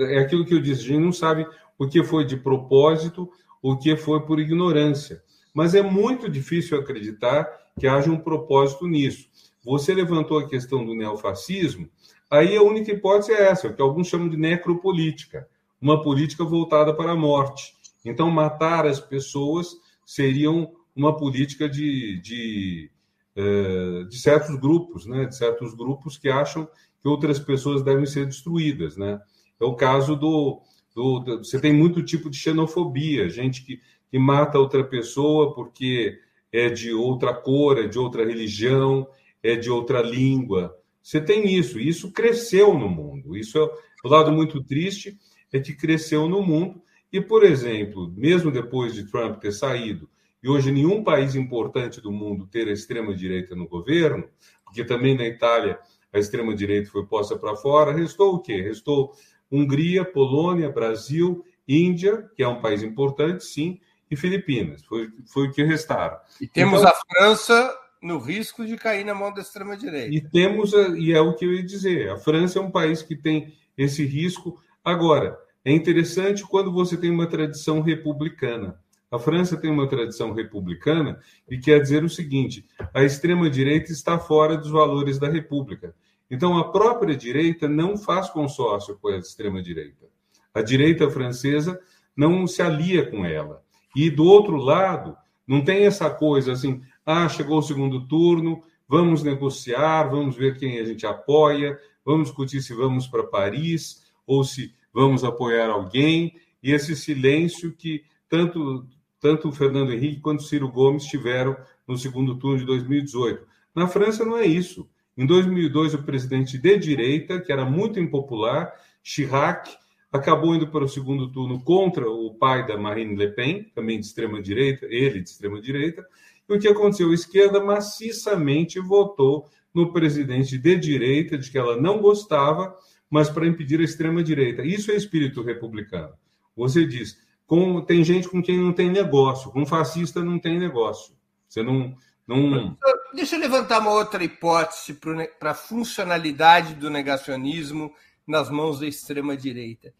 S3: É aquilo que eu disse, a gente não sabe o que foi de propósito, o que foi por ignorância. Mas é muito difícil acreditar que haja um propósito nisso. Você levantou a questão do neofascismo, aí a única hipótese é essa, que alguns chamam de necropolítica, uma política voltada para a morte. Então, matar as pessoas seriam uma política de, de, eh, de certos grupos, né? de certos grupos que acham que outras pessoas devem ser destruídas. Né? É o caso do, do, do, você tem muito tipo de xenofobia, gente que, que mata outra pessoa porque é de outra cor, é de outra religião, é de outra língua. Você tem isso, e isso cresceu no mundo. Isso é o lado muito triste é que cresceu no mundo. E, por exemplo, mesmo depois de Trump ter saído, e hoje nenhum país importante do mundo ter a extrema-direita no governo, porque também na Itália a extrema-direita foi posta para fora, restou o quê? Restou Hungria, Polônia, Brasil, Índia, que é um país importante, sim, e Filipinas. Foi, foi o que restaram.
S2: E temos então, a França no risco de cair na mão da extrema-direita.
S3: E temos, e é o que eu ia dizer, a França é um país que tem esse risco. Agora, é interessante quando você tem uma tradição republicana. A França tem uma tradição republicana e quer dizer o seguinte: a extrema-direita está fora dos valores da República. Então, a própria direita não faz consórcio com a extrema-direita. A direita francesa não se alia com ela. E do outro lado, não tem essa coisa assim: ah, chegou o segundo turno, vamos negociar, vamos ver quem a gente apoia, vamos discutir se vamos para Paris ou se vamos apoiar alguém. E esse silêncio que tanto, tanto o Fernando Henrique quanto o Ciro Gomes tiveram no segundo turno de 2018. Na França não é isso. Em 2002, o presidente de direita, que era muito impopular, Chirac, acabou indo para o segundo turno contra o pai da Marine Le Pen, também de extrema direita, ele de extrema direita. O que aconteceu? A esquerda maciçamente votou no presidente de direita, de que ela não gostava, mas para impedir a extrema direita. Isso é espírito republicano. Você diz, com, tem gente com quem não tem negócio, com fascista não tem negócio. Você não não...
S2: Deixa eu levantar uma outra hipótese para a funcionalidade do negacionismo nas mãos da extrema-direita.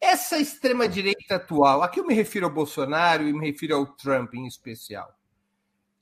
S2: Essa extrema-direita atual, aqui eu me refiro ao Bolsonaro e me refiro ao Trump em especial,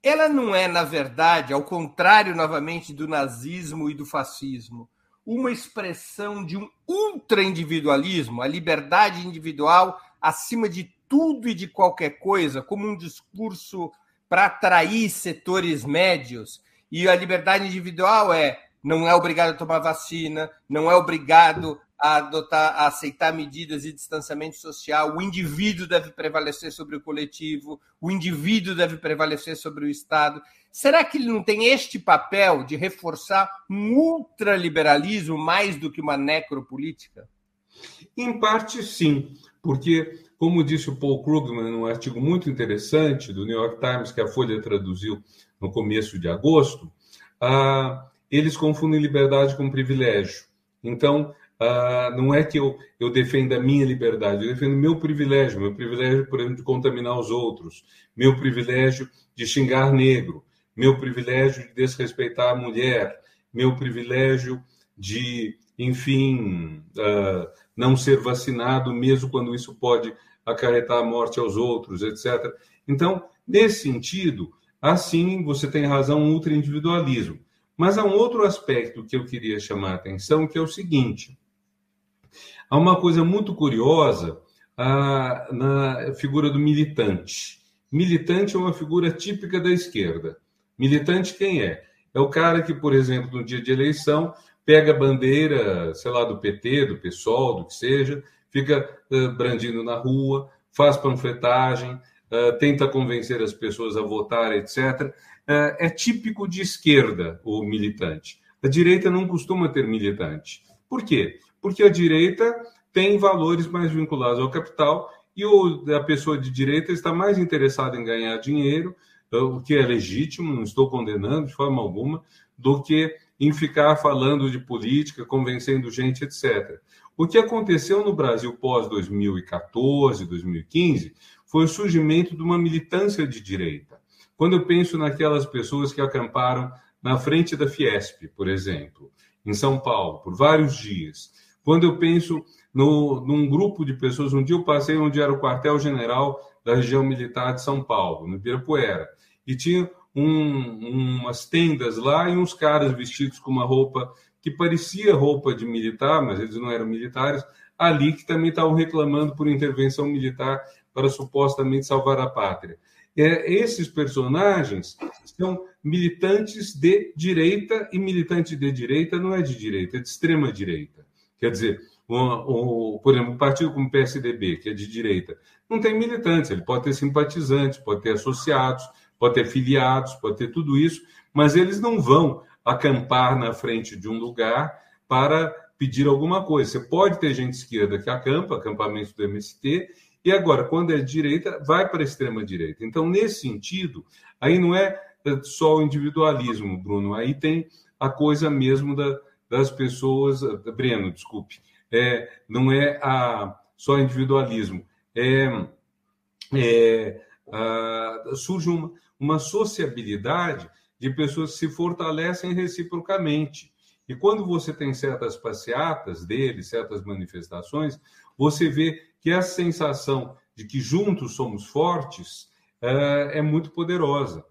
S2: ela não é, na verdade, ao contrário, novamente, do nazismo e do fascismo, uma expressão de um ultra-individualismo, a liberdade individual acima de tudo e de qualquer coisa, como um discurso para atrair setores médios. E a liberdade individual é não é obrigado a tomar vacina, não é obrigado a adotar, a aceitar medidas de distanciamento social. O indivíduo deve prevalecer sobre o coletivo, o indivíduo deve prevalecer sobre o Estado. Será que ele não tem este papel de reforçar um ultraliberalismo mais do que uma necropolítica?
S3: Em parte, sim, porque como disse o Paul Krugman num artigo muito interessante do New York Times, que a Folha traduziu no começo de agosto, ah, eles confundem liberdade com privilégio. Então, ah, não é que eu, eu defenda a minha liberdade, eu defendo meu privilégio, meu privilégio, por exemplo, de contaminar os outros, meu privilégio de xingar negro, meu privilégio de desrespeitar a mulher, meu privilégio de, enfim, uh, não ser vacinado, mesmo quando isso pode acarretar a morte aos outros, etc. Então, nesse sentido, assim, você tem razão, um ultra-individualismo. Mas há um outro aspecto que eu queria chamar a atenção, que é o seguinte: há uma coisa muito curiosa ah, na figura do militante. Militante é uma figura típica da esquerda. Militante quem é? É o cara que, por exemplo, no dia de eleição, pega a bandeira, sei lá, do PT, do PSOL, do que seja, fica uh, brandindo na rua, faz panfletagem, uh, tenta convencer as pessoas a votar, etc. Uh, é típico de esquerda o militante. A direita não costuma ter militante. Por quê? Porque a direita tem valores mais vinculados ao capital e o, a pessoa de direita está mais interessada em ganhar dinheiro o que é legítimo, não estou condenando de forma alguma, do que em ficar falando de política, convencendo gente, etc. O que aconteceu no Brasil pós 2014, 2015, foi o surgimento de uma militância de direita. Quando eu penso naquelas pessoas que acamparam na frente da Fiesp, por exemplo, em São Paulo, por vários dias. Quando eu penso no, num grupo de pessoas, um dia eu passei onde era o quartel-general da região militar de São Paulo, no Ibirapuera e tinha um, umas tendas lá e uns caras vestidos com uma roupa que parecia roupa de militar, mas eles não eram militares, ali que também estavam reclamando por intervenção militar para supostamente salvar a pátria. É, esses personagens são militantes de direita, e militante de direita não é de direita, é de extrema direita. Quer dizer, o, por exemplo, um partido como o PSDB, que é de direita, não tem militantes, ele pode ter simpatizantes, pode ter associados, pode ter filiados, pode ter tudo isso, mas eles não vão acampar na frente de um lugar para pedir alguma coisa. Você pode ter gente esquerda que acampa, acampamento do MST, e agora, quando é direita, vai para a extrema-direita. Então, nesse sentido, aí não é só o individualismo, Bruno, aí tem a coisa mesmo da, das pessoas. Breno, desculpe, é, não é a, só individualismo, é, é a, surge uma, uma sociabilidade de pessoas que se fortalecem reciprocamente. E quando você tem certas passeatas dele, certas manifestações, você vê que essa sensação de que juntos somos fortes é, é muito poderosa.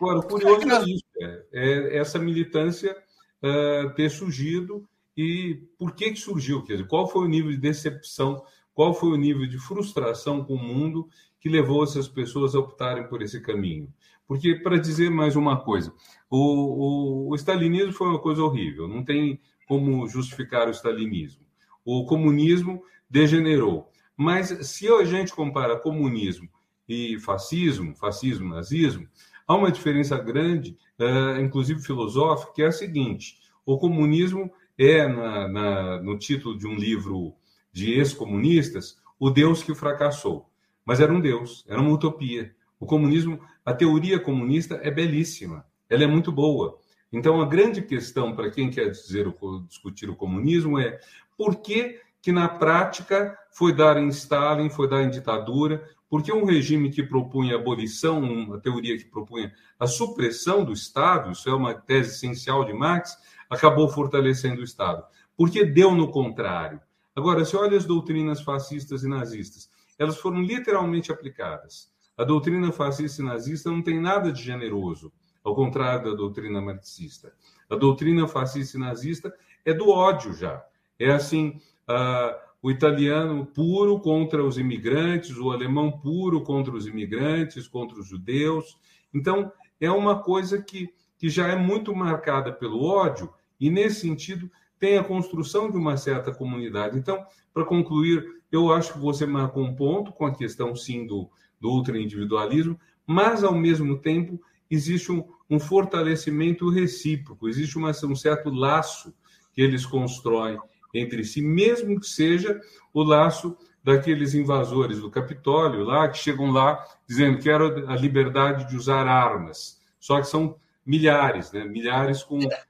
S3: Agora, o curioso é isso, é, é essa militância é, ter surgido e por que, que surgiu? Quer dizer, qual foi o nível de decepção, qual foi o nível de frustração com o mundo que levou essas pessoas a optarem por esse caminho. Porque, para dizer mais uma coisa, o, o, o stalinismo foi uma coisa horrível, não tem como justificar o stalinismo. O comunismo degenerou. Mas se a gente compara comunismo e fascismo, fascismo, nazismo, há uma diferença grande, uh, inclusive filosófica, que é a seguinte: o comunismo é, na, na, no título de um livro de ex-comunistas, o Deus que fracassou mas era um Deus, era uma utopia. O comunismo, a teoria comunista é belíssima, ela é muito boa. Então, a grande questão para quem quer dizer, discutir o comunismo é por que, que na prática foi dar em Stalin, foi dar em ditadura, porque um regime que propunha abolição, uma teoria que propunha a supressão do Estado, isso é uma tese essencial de Marx, acabou fortalecendo o Estado. Porque deu no contrário. Agora, se olha as doutrinas fascistas e nazistas, elas foram literalmente aplicadas. A doutrina fascista e nazista não tem nada de generoso, ao contrário da doutrina marxista. A doutrina fascista e nazista é do ódio já. É assim, uh, o italiano puro contra os imigrantes, o alemão puro contra os imigrantes, contra os judeus. Então, é uma coisa que, que já é muito marcada pelo ódio, e nesse sentido tem a construção de uma certa comunidade. Então, para concluir, eu acho que você marcou um ponto com a questão, sim, do, do ultra-individualismo, mas, ao mesmo tempo, existe um, um fortalecimento recíproco, existe uma, um certo laço que eles constroem entre si, mesmo que seja o laço daqueles invasores do Capitólio lá, que chegam lá dizendo que era a liberdade de usar armas. Só que são milhares, né? milhares com, eh,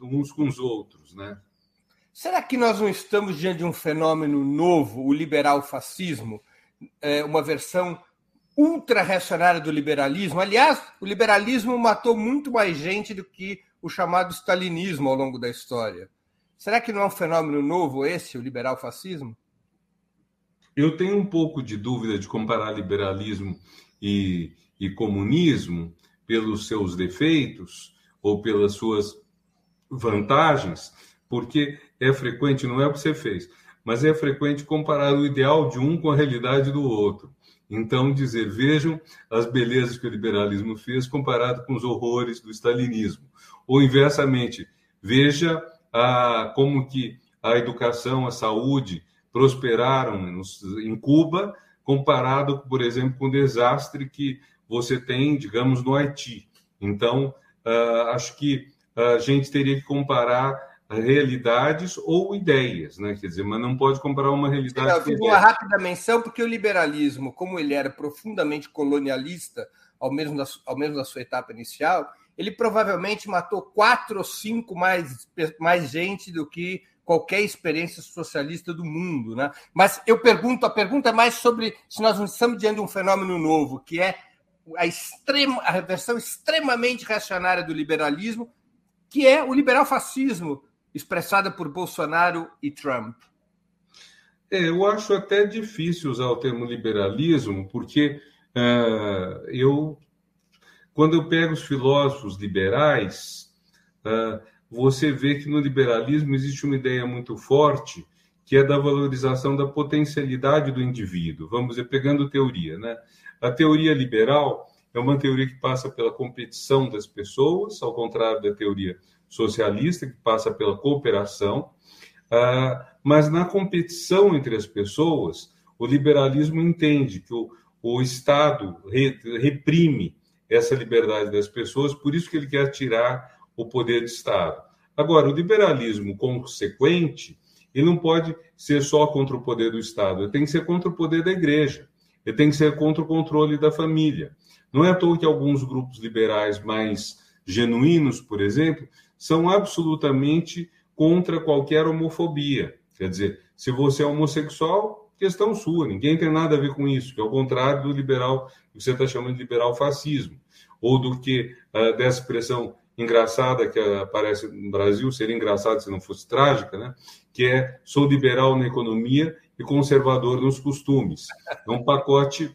S3: uns com os outros. Né?
S2: Será que nós não estamos diante de um fenômeno novo, o liberal fascismo, é, uma versão ultra-reacionária do liberalismo? Aliás, o liberalismo matou muito mais gente do que o chamado stalinismo ao longo da história. Será que não é um fenômeno novo esse, o liberal fascismo?
S3: Eu tenho um pouco de dúvida de comparar liberalismo e, e comunismo pelos seus defeitos ou pelas suas vantagens, porque é frequente, não é o que você fez, mas é frequente comparar o ideal de um com a realidade do outro. Então, dizer, vejam as belezas que o liberalismo fez comparado com os horrores do stalinismo. Ou, inversamente, veja a, como que a educação, a saúde, prosperaram em Cuba, comparado, por exemplo, com o desastre que você tem, digamos, no Haiti. Então, uh, acho que a gente teria que comparar realidades ou ideias, né? Quer dizer, mas não pode comparar uma realidade.
S2: Eu fiz uma rápida menção porque o liberalismo, como ele era profundamente colonialista, ao mesmo da, ao menos na sua etapa inicial, ele provavelmente matou quatro ou cinco mais, mais gente do que qualquer experiência socialista do mundo. Né? Mas eu pergunto, a pergunta é mais sobre se nós não estamos diante de um fenômeno novo, que é a, extrema, a versão extremamente reacionária do liberalismo, que é o liberal fascismo, expressada por Bolsonaro e Trump.
S3: É, eu acho até difícil usar o termo liberalismo, porque uh, eu, quando eu pego os filósofos liberais, uh, você vê que no liberalismo existe uma ideia muito forte que é da valorização da potencialidade do indivíduo. Vamos dizer, pegando teoria, né? A teoria liberal é uma teoria que passa pela competição das pessoas, ao contrário da teoria socialista, que passa pela cooperação. Ah, mas na competição entre as pessoas, o liberalismo entende que o, o Estado re, reprime essa liberdade das pessoas, por isso que ele quer tirar o poder de Estado. Agora, o liberalismo consequente, ele não pode ser só contra o poder do Estado, ele tem que ser contra o poder da igreja, ele tem que ser contra o controle da família. Não é à toa que alguns grupos liberais mais genuínos, por exemplo, são absolutamente contra qualquer homofobia. Quer dizer, se você é homossexual, questão sua, ninguém tem nada a ver com isso, que é o contrário do liberal, que você está chamando de liberal fascismo, ou do que uh, dessa expressão engraçada que aparece no Brasil, seria engraçado se não fosse trágica, né? que é sou liberal na economia e conservador nos costumes. É um pacote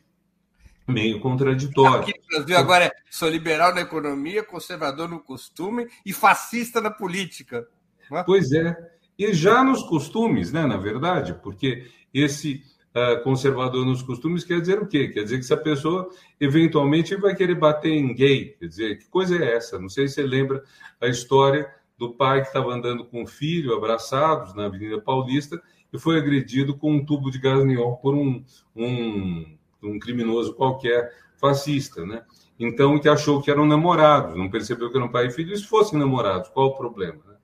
S3: meio contraditório. Aqui
S2: no Brasil agora é sou liberal na economia, conservador no costume e fascista na política.
S3: É? Pois é. E já nos costumes, né, na verdade, porque esse uh, conservador nos costumes quer dizer o quê? Quer dizer que essa pessoa eventualmente vai querer bater em gay. Quer dizer, que coisa é essa? Não sei se você lembra a história do pai que estava andando com o filho, abraçados, na Avenida Paulista, e foi agredido com um tubo de gás neon por um, um, um criminoso qualquer fascista, né? Então, que achou que eram namorados, não percebeu que eram pai e filho, se fossem namorados, qual o problema? Né?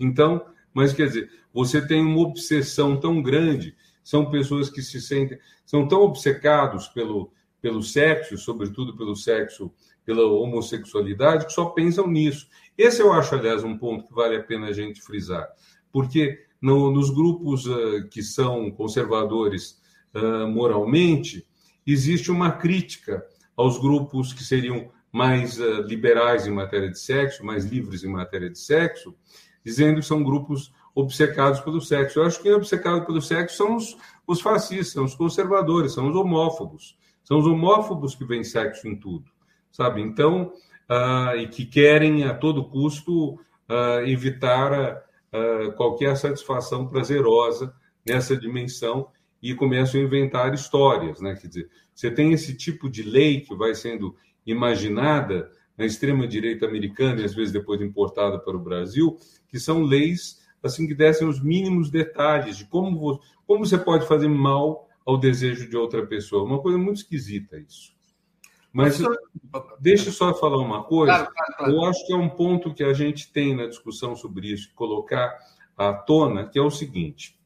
S3: Então, mas quer dizer, você tem uma obsessão tão grande são pessoas que se sentem, são tão obcecados pelo, pelo sexo, sobretudo pelo sexo, pela homossexualidade, que só pensam nisso. Esse eu acho, aliás, um ponto que vale a pena a gente frisar, porque no, nos grupos uh, que são conservadores uh, moralmente, existe uma crítica aos grupos que seriam mais uh, liberais em matéria de sexo, mais livres em matéria de sexo, dizendo que são grupos obcecados pelo sexo. Eu acho que é obcecado pelo sexo são os, os fascistas, são os conservadores, são os homófobos. São os homófobos que veem sexo em tudo, sabe? Então, uh, e que querem a todo custo uh, evitar uh, qualquer satisfação prazerosa nessa dimensão e começam a inventar histórias, né? Quer dizer, você tem esse tipo de lei que vai sendo imaginada na extrema direita americana e às vezes depois importada para o Brasil, que são leis assim que dessem os mínimos detalhes de como, como você pode fazer mal ao desejo de outra pessoa. Uma coisa muito esquisita isso. Mas deixa eu só falar uma coisa. Claro, claro, claro. Eu acho que é um ponto que a gente tem na discussão sobre isso, colocar à tona, que é o seguinte: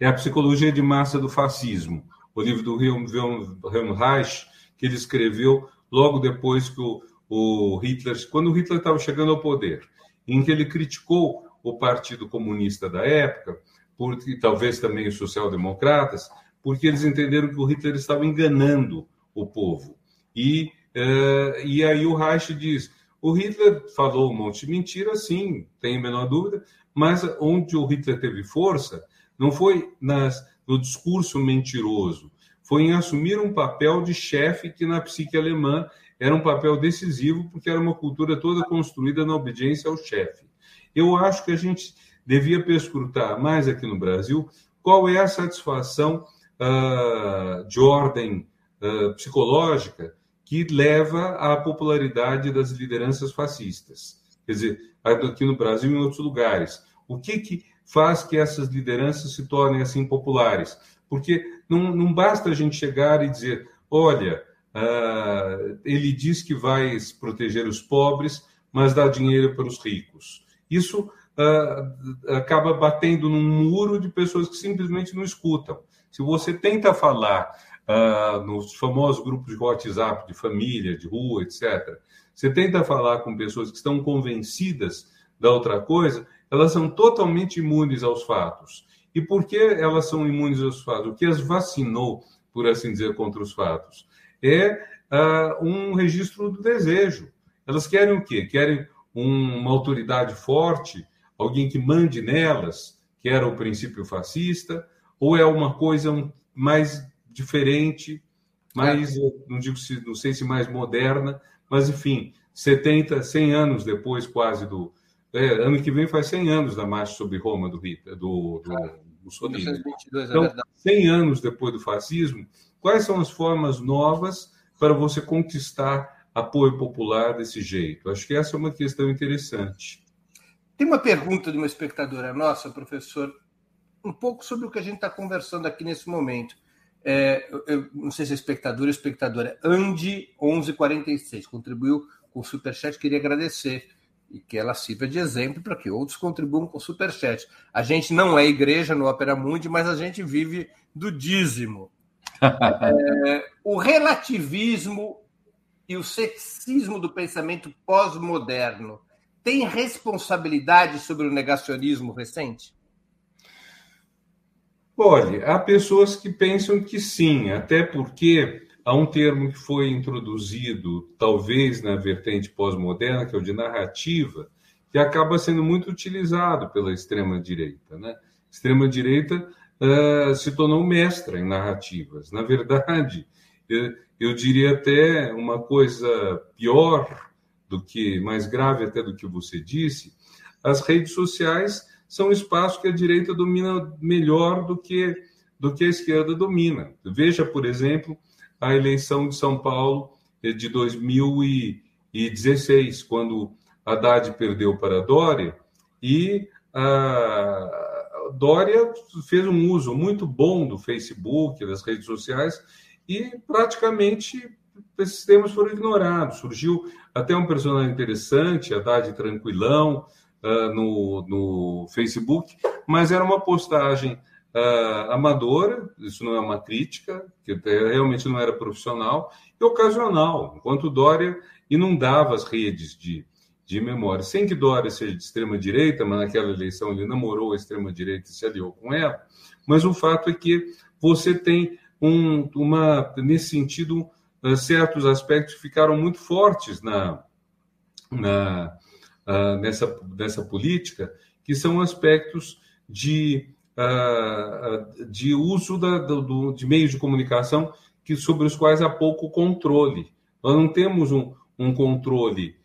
S3: é a Psicologia de Massa do Fascismo, o livro do Wilhelm Reich, que ele escreveu logo depois que o, o Hitler, quando o Hitler estava chegando ao poder, em que ele criticou o Partido Comunista da época, porque talvez também os social-democratas, porque eles entenderam que o Hitler estava enganando o povo. E, uh, e aí o Reich diz: o Hitler falou um monte de mentira, sim, tem a menor dúvida, mas onde o Hitler teve força não foi nas, no discurso mentiroso, foi em assumir um papel de chefe que na psique alemã era um papel decisivo, porque era uma cultura toda construída na obediência ao chefe. Eu acho que a gente devia perscrutar mais aqui no Brasil qual é a satisfação uh, de ordem uh, psicológica que leva à popularidade das lideranças fascistas. Quer dizer, aqui no Brasil e em outros lugares. O que, que faz que essas lideranças se tornem assim populares? Porque não, não basta a gente chegar e dizer, olha, uh, ele diz que vai proteger os pobres, mas dá dinheiro para os ricos. Isso uh, acaba batendo num muro de pessoas que simplesmente não escutam. Se você tenta falar uh, nos famosos grupos de WhatsApp de família, de rua, etc., você tenta falar com pessoas que estão convencidas da outra coisa, elas são totalmente imunes aos fatos. E por que elas são imunes aos fatos? O que as vacinou, por assim dizer, contra os fatos? É uh, um registro do desejo. Elas querem o quê? Querem uma autoridade forte, alguém que mande nelas, que era o princípio fascista, ou é uma coisa mais diferente, mais, não digo se, não sei se mais moderna, mas enfim, 70, 100 anos depois quase do, é, ano que vem faz 100 anos da marcha sobre Roma do do, do ah, Mussolini. É então, 100 anos depois do fascismo, quais são as formas novas para você conquistar apoio popular desse jeito? Acho que essa é uma questão interessante.
S2: Tem uma pergunta de uma espectadora nossa, professor, um pouco sobre o que a gente está conversando aqui nesse momento. É, eu não sei se é espectadora ou espectadora, Andi1146, contribuiu com o Superchat, queria agradecer e que ela sirva de exemplo para que outros contribuam com o Superchat. A gente não é igreja no Opera Mundi, mas a gente vive do dízimo. é, o relativismo e o sexismo do pensamento pós-moderno tem responsabilidade sobre o negacionismo recente?
S3: Olha, há pessoas que pensam que sim, até porque há um termo que foi introduzido, talvez na vertente pós-moderna, que é o de narrativa, que acaba sendo muito utilizado pela extrema-direita. Né? Extrema-direita uh, se tornou mestra em narrativas. Na verdade, eu, eu diria até uma coisa pior do que mais grave até do que você disse, as redes sociais são espaços que a direita domina melhor do que do que a esquerda domina. Veja, por exemplo, a eleição de São Paulo de 2016, quando Haddad perdeu para Dória e a Dória fez um uso muito bom do Facebook, das redes sociais e praticamente esses temas foram ignorados. Surgiu até um personagem interessante, Haddad Tranquilão, uh, no, no Facebook, mas era uma postagem uh, amadora, isso não é uma crítica, que realmente não era profissional, e ocasional, enquanto Dória inundava as redes de, de memória. Sem que Dória seja de extrema-direita, mas naquela eleição ele namorou a extrema-direita e se aliou com ela, mas o fato é que você tem um, uma, nesse sentido, uh, certos aspectos ficaram muito fortes na, na, uh, nessa, nessa política, que são aspectos de, uh, de uso da, do, de meios de comunicação que, sobre os quais há pouco controle. Nós não temos um, um controle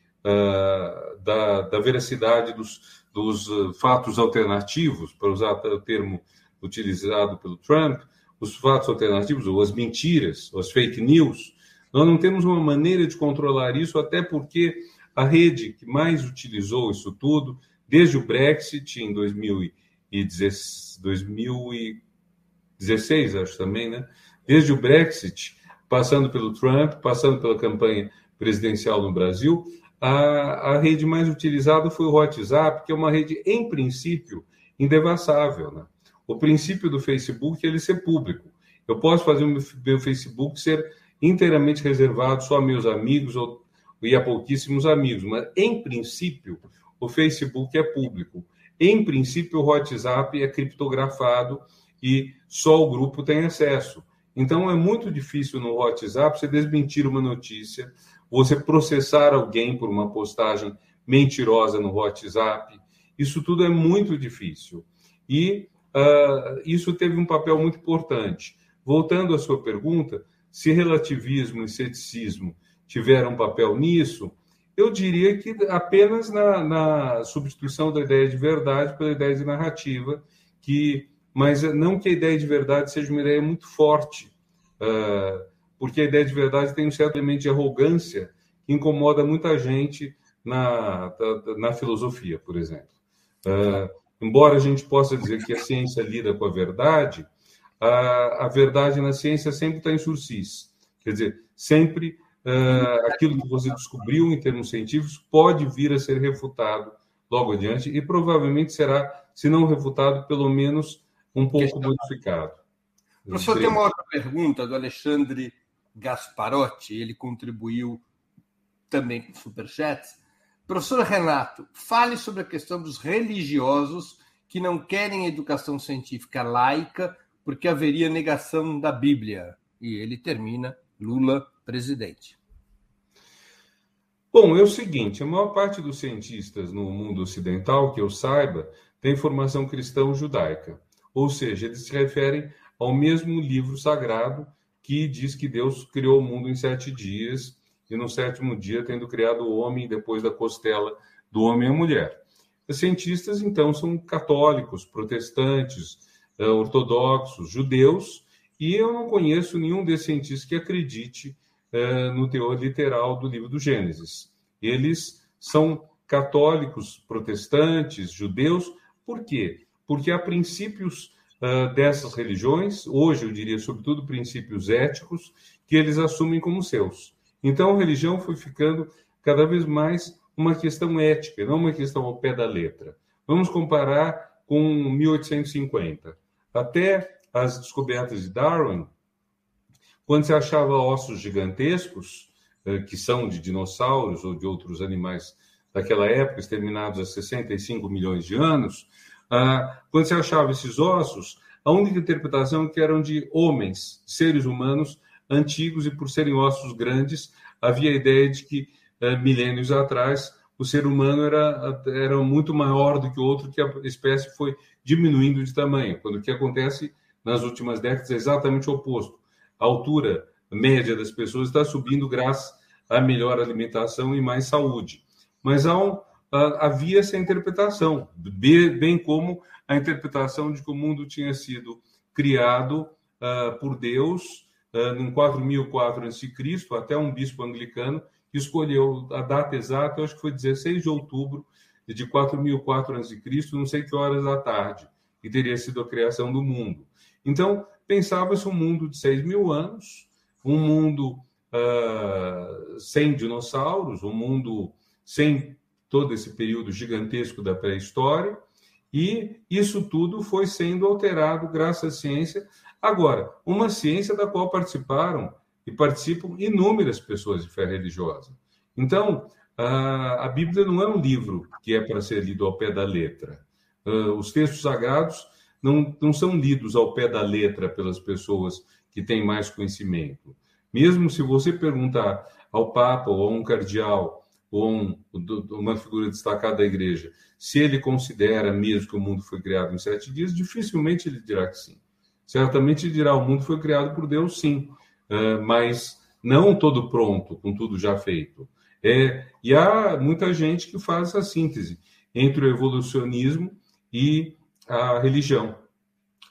S3: da, da veracidade dos, dos fatos alternativos, para usar o termo utilizado pelo Trump, os fatos alternativos, ou as mentiras, ou as fake news, nós não temos uma maneira de controlar isso, até porque a rede que mais utilizou isso tudo, desde o Brexit em 2016, 2016 acho também, né? Desde o Brexit, passando pelo Trump, passando pela campanha presidencial no Brasil, a, a rede mais utilizada foi o WhatsApp, que é uma rede, em princípio, indevassável. Né? O princípio do Facebook é ele ser público. Eu posso fazer o meu Facebook ser inteiramente reservado só a meus amigos ou, e a pouquíssimos amigos, mas em princípio o Facebook é público. Em princípio o WhatsApp é criptografado e só o grupo tem acesso. Então é muito difícil no WhatsApp você desmentir uma notícia, você processar alguém por uma postagem mentirosa no WhatsApp. Isso tudo é muito difícil. E uh, isso teve um papel muito importante. Voltando à sua pergunta, se relativismo e ceticismo tiveram um papel nisso, eu diria que apenas na, na, substituição da ideia de verdade pela ideia de narrativa, que, mas não que a ideia de verdade seja uma ideia muito forte, uh, porque a ideia de verdade tem um certo elemento de arrogância que incomoda muita gente na, na filosofia, por exemplo. Uh, embora a gente possa dizer que a ciência lida com a verdade, a, a verdade na ciência sempre está em sursis. Quer dizer, sempre uh, aquilo que você descobriu em termos científicos pode vir a ser refutado logo adiante e provavelmente será, se não refutado, pelo menos um pouco modificado.
S2: Professor, tem uma outra pergunta do Alexandre Gasparotti, ele contribuiu também com superchats. Professor Renato, fale sobre a questão dos religiosos que não querem educação científica laica porque haveria negação da Bíblia. E ele termina Lula presidente.
S3: Bom, é o seguinte: a maior parte dos cientistas no mundo ocidental, que eu saiba, tem formação cristão-judaica. Ou seja, eles se referem ao mesmo livro sagrado que diz que Deus criou o mundo em sete dias e no sétimo dia, tendo criado o homem depois da costela do homem e a mulher. Os cientistas, então, são católicos, protestantes, eh, ortodoxos, judeus, e eu não conheço nenhum desses cientistas que acredite uh, no teor literal do livro do Gênesis. Eles são católicos, protestantes, judeus. Por quê? Porque há princípios uh, dessas religiões, hoje eu diria sobretudo princípios éticos, que eles assumem como seus. Então a religião foi ficando cada vez mais uma questão ética, não uma questão ao pé da letra. Vamos comparar com 1850. Até as descobertas de Darwin, quando se achava ossos gigantescos, eh, que são de dinossauros ou de outros animais daquela época, exterminados há 65 milhões de anos, ah, quando se achava esses ossos, a única interpretação é que eram de homens, seres humanos antigos, e por serem ossos grandes, havia a ideia de que eh, milênios atrás o ser humano era, era muito maior do que o outro, que a espécie foi diminuindo de tamanho, quando o que acontece nas últimas décadas é exatamente o oposto. A altura média das pessoas está subindo graças à melhor alimentação e mais saúde. Mas há um, havia essa interpretação, bem como a interpretação de que o mundo tinha sido criado uh, por Deus em 4004 a.C., até um bispo anglicano que escolheu a data exata, acho que foi 16 de outubro de 4004 a.C., não sei que horas da tarde, e teria sido a criação do mundo. Então, pensava-se um mundo de 6 mil anos, um mundo uh, sem dinossauros, um mundo sem todo esse período gigantesco da pré-história, e isso tudo foi sendo alterado graças à ciência. Agora, uma ciência da qual participaram e participam inúmeras pessoas de fé religiosa. Então, a Bíblia não é um livro que é para ser lido ao pé da letra. Ah, os textos sagrados não, não são lidos ao pé da letra pelas pessoas que têm mais conhecimento. Mesmo se você perguntar ao Papa ou a um cardeal ou um, uma figura destacada da igreja se ele considera mesmo que o mundo foi criado em sete dias, dificilmente ele dirá que sim. Certamente dirá: o mundo foi criado por Deus, sim, ah, mas não todo pronto, com tudo já feito. É, e há muita gente que faz essa síntese entre o evolucionismo e a religião.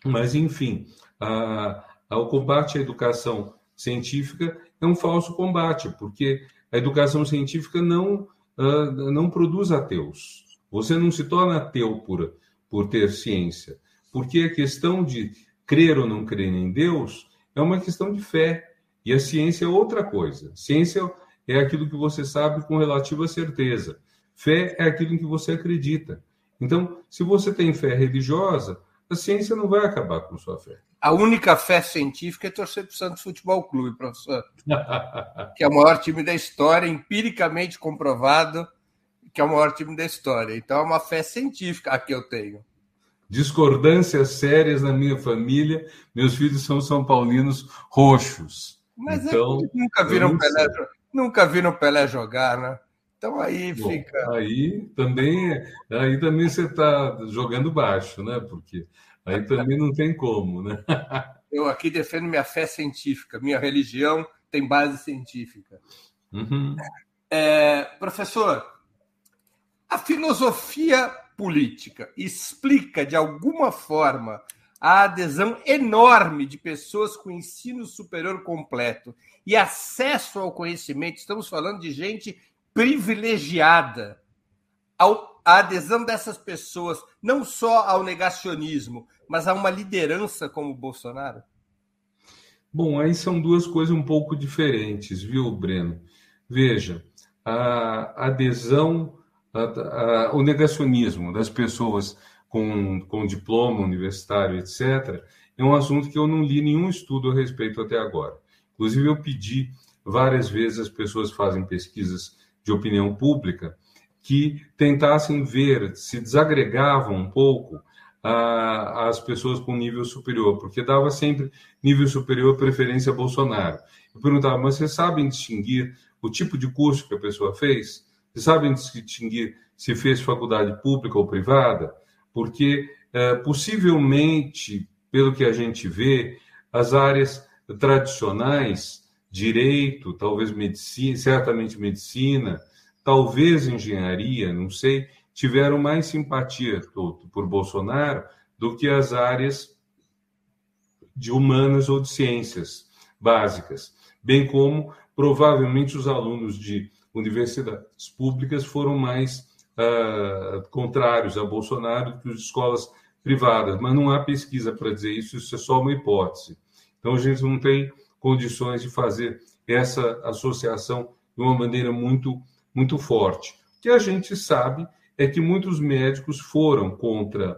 S3: Mas, enfim, a, a, o combate à educação científica é um falso combate, porque a educação científica não, uh, não produz ateus. Você não se torna ateu por, por ter ciência, porque a questão de crer ou não crer em Deus é uma questão de fé. E a ciência é outra coisa. Ciência é aquilo que você sabe com relativa certeza. Fé é aquilo em que você acredita. Então, se você tem fé religiosa, a ciência não vai acabar com sua fé.
S2: A única fé científica é torcer para o Santos Futebol Clube, professor. que é o maior time da história, empiricamente comprovado que é o maior time da história. Então é uma fé científica a que eu tenho.
S3: Discordâncias sérias na minha família. Meus filhos são são paulinos roxos.
S2: Mas é então, nunca viram Pelé, nunca viram Pelé jogar, né? Então aí Bom, fica.
S3: Aí também, aí também você está jogando baixo, né? Porque aí também não tem como, né?
S2: Eu aqui defendo minha fé científica, minha religião tem base científica. Uhum. É, professor, a filosofia política explica de alguma forma a adesão enorme de pessoas com ensino superior completo e acesso ao conhecimento. Estamos falando de gente privilegiada a adesão dessas pessoas, não só ao negacionismo, mas a uma liderança como Bolsonaro?
S3: Bom, aí são duas coisas um pouco diferentes, viu, Breno? Veja, a adesão, a, a, o negacionismo das pessoas com, com diploma universitário, etc., é um assunto que eu não li nenhum estudo a respeito até agora. Inclusive, eu pedi várias vezes, as pessoas fazem pesquisas de opinião pública que tentassem ver se desagregavam um pouco a, as pessoas com nível superior, porque dava sempre nível superior preferência a Bolsonaro. Eu perguntava, mas vocês sabem distinguir o tipo de curso que a pessoa fez? Vocês sabem distinguir se fez faculdade pública ou privada? Porque, é, possivelmente, pelo que a gente vê, as áreas tradicionais direito, talvez medicina, certamente medicina, talvez engenharia, não sei, tiveram mais simpatia por Bolsonaro do que as áreas de humanas ou de ciências básicas, bem como provavelmente os alunos de universidades públicas foram mais uh, contrários a Bolsonaro do que de escolas privadas, mas não há pesquisa para dizer isso, isso é só uma hipótese. Então a gente não tem condições de fazer essa associação de uma maneira muito, muito forte. O que a gente sabe é que muitos médicos foram contra,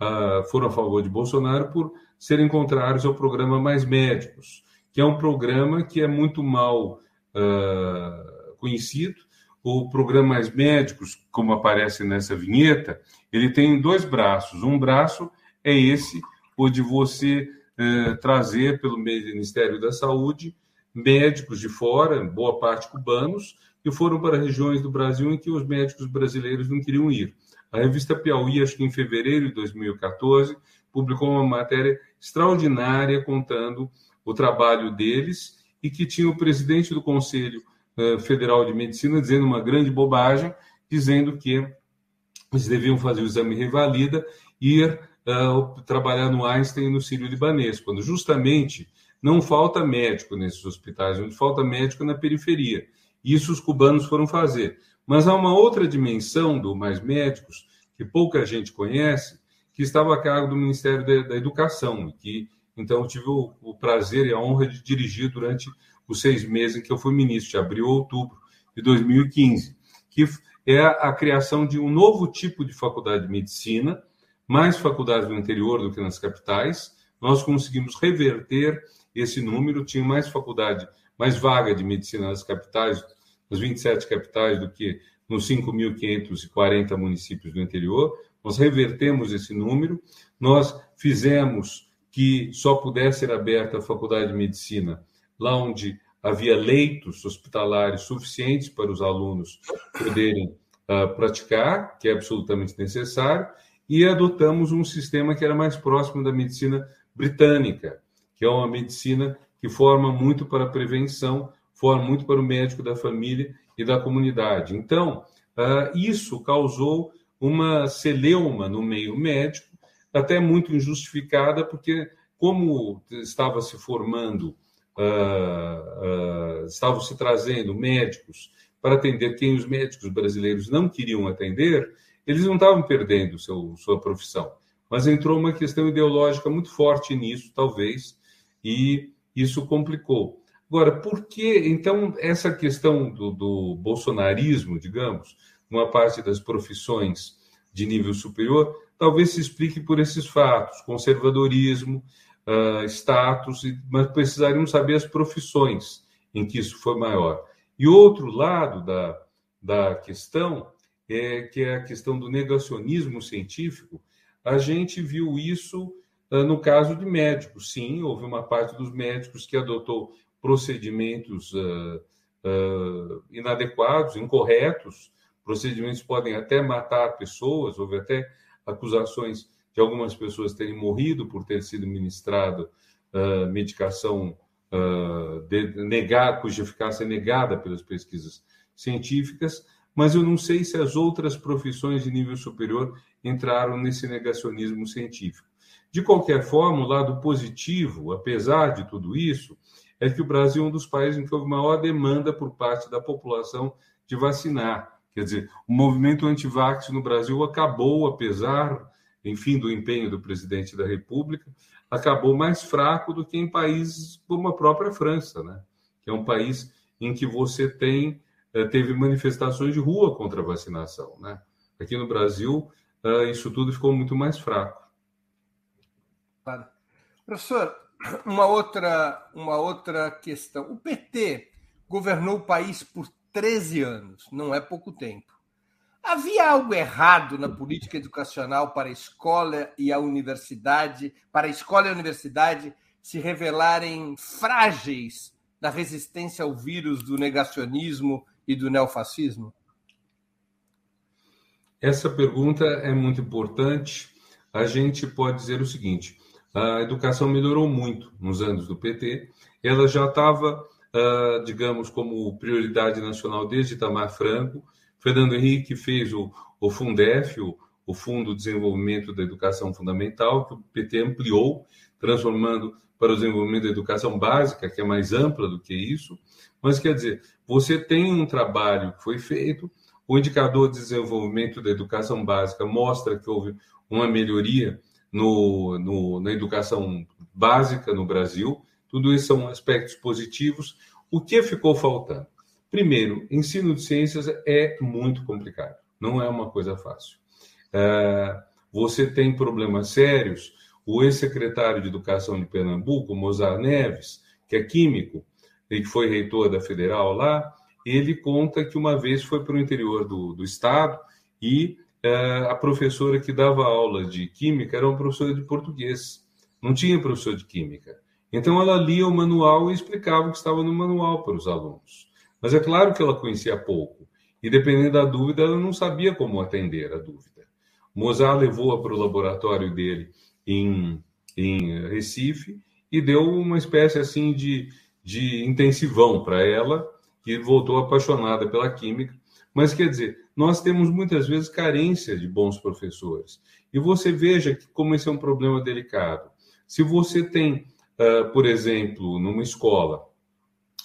S3: uh, foram a favor de Bolsonaro por serem contrários ao programa Mais Médicos, que é um programa que é muito mal uh, conhecido. O programa Mais Médicos, como aparece nessa vinheta, ele tem dois braços. Um braço é esse, o de você eh, trazer pelo Ministério da Saúde médicos de fora, boa parte cubanos, que foram para regiões do Brasil em que os médicos brasileiros não queriam ir. A revista Piauí, acho que em fevereiro de 2014, publicou uma matéria extraordinária contando o trabalho deles e que tinha o presidente do Conselho Federal de Medicina dizendo uma grande bobagem, dizendo que eles deviam fazer o exame revalida e ir uh, trabalhar no Einstein e no Sírio Libanês, quando justamente não falta médico nesses hospitais, onde falta médico na periferia. Isso os cubanos foram fazer. Mas há uma outra dimensão do Mais Médicos, que pouca gente conhece, que estava a cargo do Ministério da, da Educação, que então eu tive o, o, prazer e a honra de dirigir durante os seis meses em que eu fui ministro, de abril a outubro de 2015, que é a criação de um novo tipo de faculdade de medicina, mais faculdades no interior do que nas capitais. Nós conseguimos reverter esse número, tinha mais faculdade, mais vaga de medicina nas capitais, nas 27 capitais, do que nos 5.540 municípios do interior. Nós revertemos esse número, nós fizemos que só pudesse ser aberta a faculdade de medicina lá onde havia leitos hospitalares suficientes para os alunos poderem uh, praticar, que é absolutamente necessário, e adotamos um sistema que era mais próximo da medicina britânica, que é uma medicina que forma muito para a prevenção, forma muito para o médico da família e da comunidade. Então, uh, isso causou uma celeuma no meio médico, até muito injustificada, porque como estava se formando, uh, uh, estavam se trazendo médicos para atender quem os médicos brasileiros não queriam atender, eles não estavam perdendo seu, sua profissão, mas entrou uma questão ideológica muito forte nisso, talvez, e isso complicou. Agora, por que, então, essa questão do, do bolsonarismo, digamos, uma parte das profissões de nível superior, talvez se explique por esses fatos: conservadorismo, uh, status, mas precisaríamos saber as profissões em que isso foi maior. E outro lado da, da questão é que é a questão do negacionismo científico. A gente viu isso uh, no caso de médicos. Sim, houve uma parte dos médicos que adotou procedimentos uh, uh, inadequados, incorretos. Procedimentos podem até matar pessoas. Houve até acusações de algumas pessoas terem morrido por ter sido ministrada medicação de, negar, cuja eficácia é negada pelas pesquisas científicas mas eu não sei se as outras profissões de nível superior entraram nesse negacionismo científico. De qualquer forma, o lado positivo, apesar de tudo isso, é que o Brasil é um dos países em que houve maior demanda por parte da população de vacinar. Quer dizer, o movimento anti-vax no Brasil acabou, apesar, enfim, do empenho do presidente da República, acabou mais fraco do que em países como a própria França, né? que é um país em que você tem eh, teve manifestações de rua contra a vacinação. Né? Aqui no Brasil, eh, isso tudo ficou muito mais fraco.
S2: Professor, uma outra, uma outra questão. O PT governou o país por 13 anos, não é pouco tempo. Havia algo errado na política educacional para a escola e a universidade, para a escola e a universidade se revelarem frágeis na resistência ao vírus do negacionismo e do neofascismo?
S3: Essa pergunta é muito importante. A gente pode dizer o seguinte: a educação melhorou muito nos anos do PT. Ela já estava, ah, digamos, como prioridade nacional desde Itamar Franco. Fernando Henrique fez o, o Fundef, o, o Fundo de Desenvolvimento da Educação Fundamental, que o PT ampliou, transformando para o desenvolvimento da educação básica, que é mais ampla do que isso. Mas quer dizer, você tem um trabalho que foi feito, o indicador de desenvolvimento da educação básica mostra que houve uma melhoria no, no, na educação básica no Brasil. Tudo isso são aspectos positivos. O que ficou faltando? Primeiro, ensino de ciências é muito complicado, não é uma coisa fácil. É, você tem problemas sérios. O ex-secretário de Educação de Pernambuco, Mozart Neves, que é químico, ele que foi reitor da Federal lá, ele conta que uma vez foi para o interior do, do estado e uh, a professora que dava aula de química era uma professora de português, não tinha professor de química. Então ela lia o manual e explicava o que estava no manual para os alunos. Mas é claro que ela conhecia pouco e dependendo da dúvida ela não sabia como atender a dúvida. Mozart levou-a para o laboratório dele em, em Recife e deu uma espécie assim de de intensivão para ela, que voltou apaixonada pela química. Mas quer dizer, nós temos muitas vezes carência de bons professores. E você veja que como esse é um problema delicado. Se você tem, uh, por exemplo, numa escola,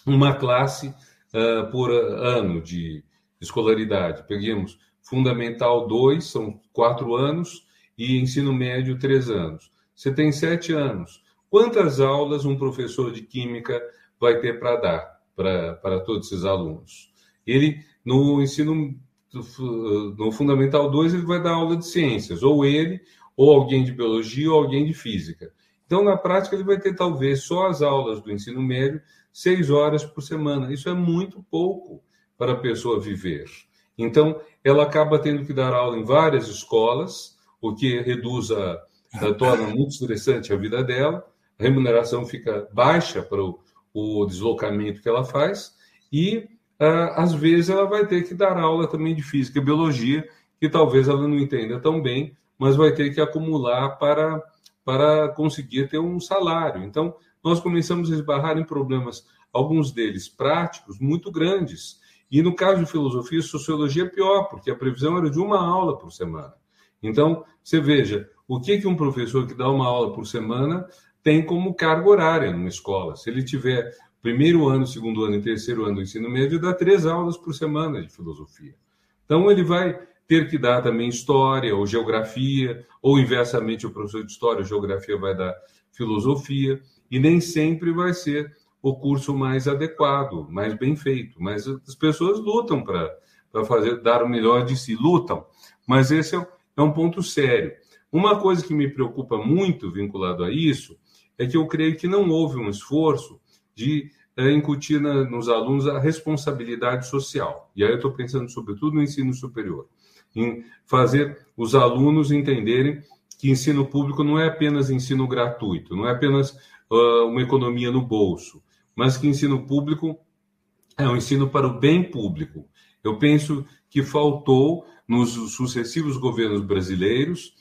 S3: uma classe uh, por ano de escolaridade, peguemos Fundamental 2, são quatro anos, e ensino médio, três anos. Você tem sete anos. Quantas aulas um professor de química vai ter para dar para, todos esses alunos. Ele, no ensino, no Fundamental 2, ele vai dar aula de ciências, ou ele, ou alguém de biologia, ou alguém de física. Então, na prática, ele vai ter talvez só as aulas do ensino médio, seis horas por semana. Isso é muito pouco para a pessoa viver. Então, ela acaba tendo que dar aula em várias escolas, o que reduz a, a torna muito estressante a vida dela. A remuneração fica baixa para o, o deslocamento que ela faz, e uh, às vezes ela vai ter que dar aula também de física e biologia, que talvez ela não entenda tão bem, mas vai ter que acumular para, para conseguir ter um salário. Então, nós começamos a esbarrar em problemas, alguns deles práticos, muito grandes. E no caso de filosofia e sociologia, é pior, porque a previsão era de uma aula por semana. Então, você veja, o que, que um professor que dá uma aula por semana tem como carga horária numa escola. Se ele tiver primeiro ano, segundo ano e terceiro ano do ensino médio, dá três aulas por semana de filosofia. Então, ele vai ter que dar também história ou geografia, ou inversamente, o professor de história ou geografia vai dar filosofia, e nem sempre vai ser o curso mais adequado, mais bem feito. Mas as pessoas lutam para fazer dar o melhor de si, lutam. Mas esse é, é um ponto sério. Uma coisa que me preocupa muito vinculado a isso é que eu creio que não houve um esforço de é, incutir na, nos alunos a responsabilidade social. E aí eu estou pensando, sobretudo, no ensino superior, em fazer os alunos entenderem que ensino público não é apenas ensino gratuito, não é apenas uma economia no bolso, mas que ensino público é um ensino para o bem público. Eu penso que faltou nos sucessivos governos brasileiros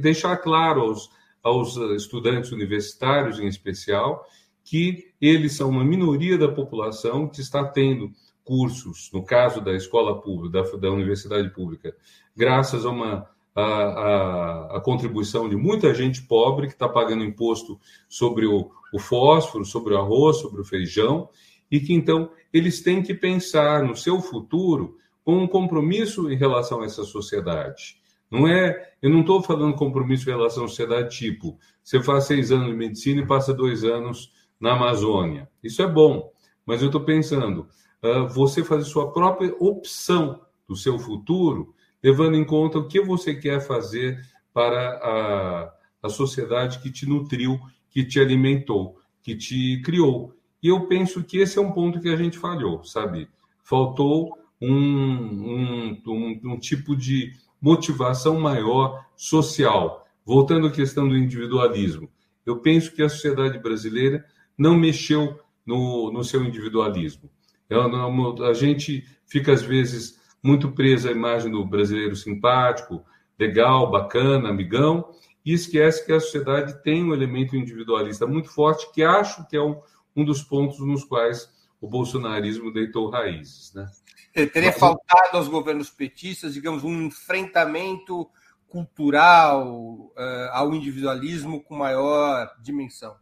S3: deixar claro aos, aos estudantes universitários, em especial, que eles são uma minoria da população que está tendo cursos, no caso da escola pública, da, da universidade pública, graças a uma a, a, a, contribuição de muita gente pobre que está pagando imposto sobre o, o fósforo, sobre o arroz, sobre o feijão, e que então eles têm que pensar no seu futuro com um compromisso em relação a essa sociedade. Não é, eu não estou falando compromisso em relação à sociedade tipo, você faz seis anos de medicina e passa dois anos na Amazônia. Isso é bom, mas eu estou pensando, uh, você fazer sua própria opção do seu futuro, levando em conta o que você quer fazer para a, a sociedade que te nutriu, que te alimentou, que te criou. E eu penso que esse é um ponto que a gente falhou, sabe? Faltou um, um, um, um tipo de motivação maior social. Voltando à questão do individualismo, eu penso que a sociedade brasileira não mexeu no, no seu individualismo. É a gente fica, às vezes, muito preso à imagem do brasileiro simpático, legal, bacana, amigão, e esquece que a sociedade tem um elemento individualista muito forte, que acho que é um, um dos pontos nos quais o bolsonarismo deitou raízes. Né?
S2: Teria Mas, faltado aos governos petistas, digamos, um enfrentamento cultural uh, ao individualismo com maior dimensão.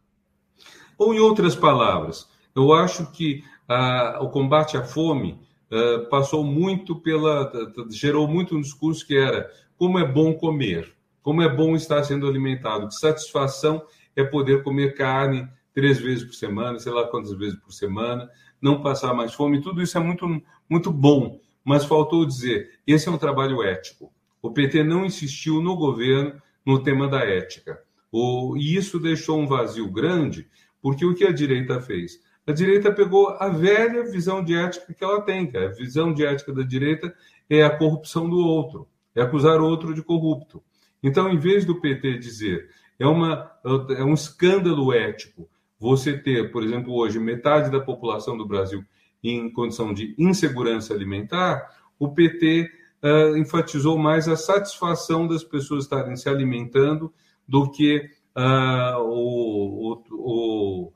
S3: Ou, em outras palavras, eu acho que uh, o combate à fome uh, passou muito pela. gerou muito um discurso que era como é bom comer, como é bom estar sendo alimentado, que satisfação é poder comer carne três vezes por semana, sei lá quantas vezes por semana, não passar mais fome, tudo isso é muito, muito bom. Mas faltou dizer: esse é um trabalho ético. O PT não insistiu no governo no tema da ética. O, e isso deixou um vazio grande, porque o que a direita fez? A direita pegou a velha visão de ética que ela tem, que a visão de ética da direita é a corrupção do outro, é acusar o outro de corrupto. Então, em vez do PT dizer é, uma, é um escândalo ético você ter, por exemplo, hoje metade da população do Brasil em condição de insegurança alimentar, o PT uh, eh, enfatizou mais a satisfação das pessoas estarem se alimentando do que uh, o, o, o,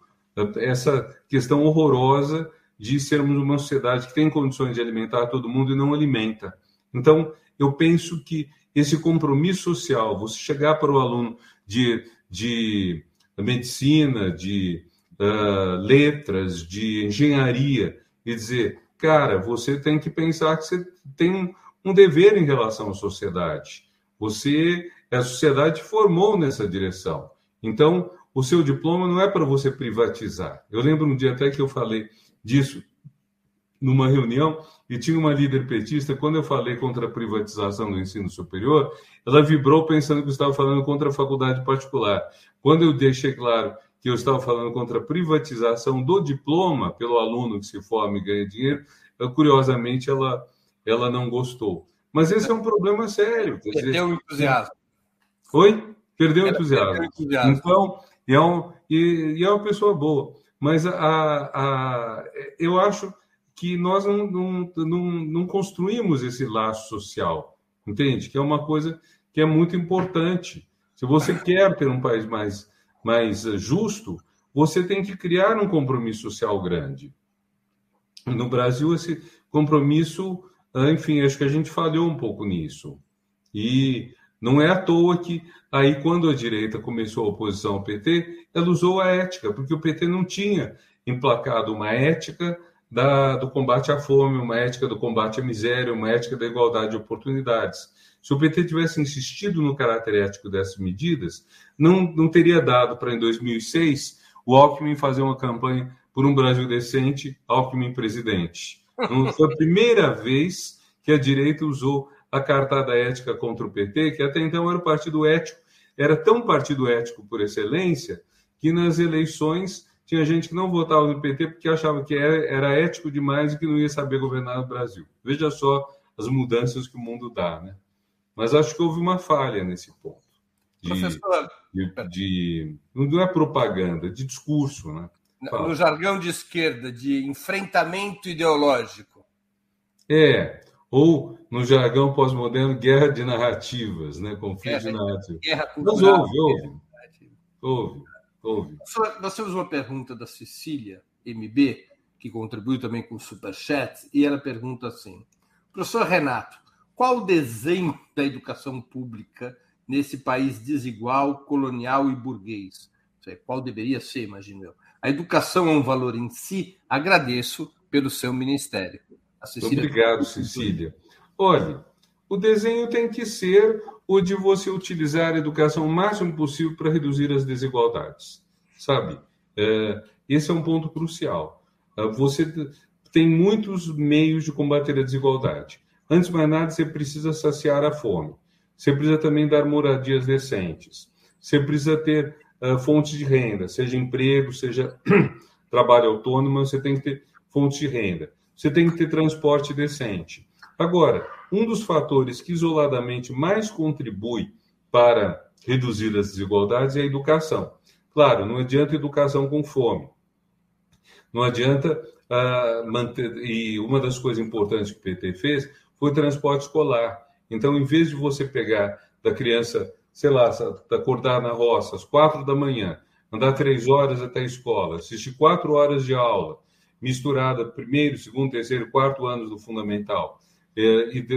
S3: essa questão horrorosa de sermos uma sociedade que tem condições de alimentar todo mundo e não alimenta. Então, eu penso que esse compromisso social, você chegar para o aluno de, de medicina, de uh, letras, de engenharia, e dizer, cara, você tem que pensar que você tem um dever em relação à sociedade. Você, a sociedade formou nessa direção. Então, o seu diploma não é para você privatizar. Eu lembro um dia até que eu falei disso numa reunião e tinha uma líder petista, quando eu falei contra a privatização do ensino superior, ela vibrou pensando que eu estava falando contra a faculdade particular. Quando eu deixei claro que eu estava falando contra a privatização do diploma pelo aluno que se forma e ganha dinheiro, curiosamente ela, ela não gostou. Mas esse é um problema sério.
S2: Perdeu o entusiasmo.
S3: Oi? Perdeu o entusiasmo. entusiasmo. Então, é um, e, e, é uma pessoa boa. Mas a, a, eu acho que nós não, não, não, não construímos esse laço social, entende? Que é uma coisa que é muito importante. Se você quer ter um país mais, mais justo, você tem que criar um compromisso social grande. No Brasil, esse compromisso, enfim, acho que a gente falhou um pouco nisso. E não é à toa que aí, quando a direita começou a oposição ao PT, ela usou a ética, porque o PT não tinha emplacado uma ética da, do combate à fome, uma ética do combate à miséria, uma ética da igualdade de oportunidades. Se o PT tivesse insistido no caráter ético dessas medidas, não, não teria dado para, em 2006, o Alckmin fazer uma campanha por um Brasil decente, Alckmin presidente. Não foi a primeira vez que a direita usou a cartada ética contra o PT, que até então era o partido ético, era tão partido ético por excelência, que nas eleições tinha gente que não votava no PT porque achava que era, ético demais e que não ia saber governar o Brasil. Veja só as mudanças que o mundo dá, né? Mas acho que houve uma falha nesse ponto. De, Professor... de, de, não é propaganda, de discurso, né?
S2: Fala. No jargão de esquerda, de enfrentamento ideológico.
S3: É, ou no jargão pós-moderno, guerra de narrativas, né? conflito guerra, de narrativas.
S2: Guerra cultural. Mas houve, houve.
S3: Houve, houve.
S2: Nós temos uma pergunta da Cecília MB, que contribuiu também com o Superchat, e ela pergunta assim: Professor Renato, qual o desenho da educação pública nesse país desigual, colonial e burguês? Qual deveria ser, imagino eu? A educação é um valor em si. Agradeço pelo seu ministério.
S3: Cecília... Obrigado, Cecília. Olhe, o desenho tem que ser o de você utilizar a educação o máximo possível para reduzir as desigualdades. Sabe? É, esse é um ponto crucial. É, você tem muitos meios de combater a desigualdade. Antes de mais nada, você precisa saciar a fome. Você precisa também dar moradias decentes. Você precisa ter uh, fontes de renda, seja emprego, seja trabalho autônomo, você tem que ter fontes de renda. Você tem que ter transporte decente. Agora, um dos fatores que isoladamente mais contribui para reduzir as desigualdades é a educação. Claro, não adianta educação com fome. Não adianta uh, manter. E uma das coisas importantes que o PT fez foi transporte escolar. Então, em vez de você pegar da criança sei lá, acordar na roça às quatro da manhã, andar três horas até a escola, assistir quatro horas de aula, misturada primeiro, segundo, terceiro, quarto anos do fundamental, é, e,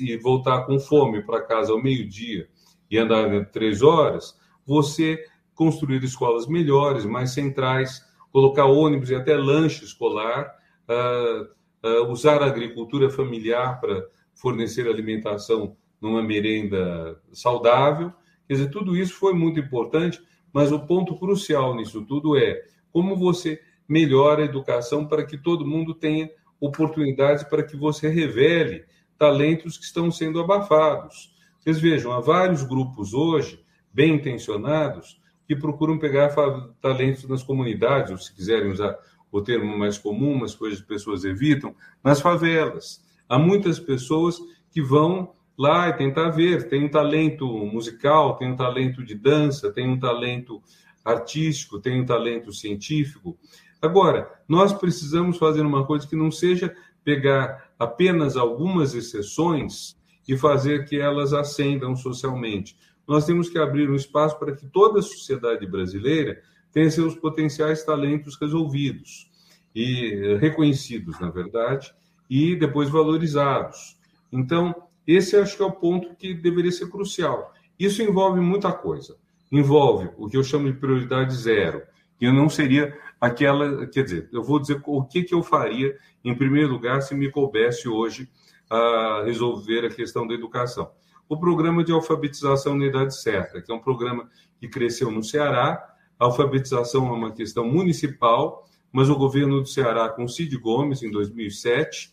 S3: e voltar com fome para casa ao meio-dia e andar três horas, você construir escolas melhores, mais centrais, colocar ônibus e até lanche escolar, uh, uh, usar a agricultura familiar para fornecer alimentação numa merenda saudável. Quer dizer, tudo isso foi muito importante, mas o ponto crucial nisso tudo é como você melhora a educação para que todo mundo tenha oportunidades para que você revele talentos que estão sendo abafados. Vocês vejam, há vários grupos hoje, bem intencionados, que procuram pegar talentos nas comunidades, ou se quiserem usar o termo mais comum, mas coisas que as pessoas evitam, nas favelas. Há muitas pessoas que vão lá e tentar ver. Tem um talento musical, tem um talento de dança, tem um talento artístico, tem um talento científico. Agora, nós precisamos fazer uma coisa que não seja pegar apenas algumas exceções e fazer que elas ascendam socialmente. Nós temos que abrir um espaço para que toda a sociedade brasileira tenha seus potenciais talentos resolvidos e reconhecidos, na verdade, e depois valorizados. Então, esse acho que é o ponto que deveria ser crucial. Isso envolve muita coisa. Envolve o que eu chamo de prioridade zero, que não seria aquela. Quer dizer, eu vou dizer o que, que eu faria, em primeiro lugar, se me coubesse hoje a resolver a questão da educação. O programa de alfabetização na idade certa, que é um programa que cresceu no Ceará. A alfabetização é uma questão municipal, mas o governo do Ceará, com Cid Gomes, em 2007,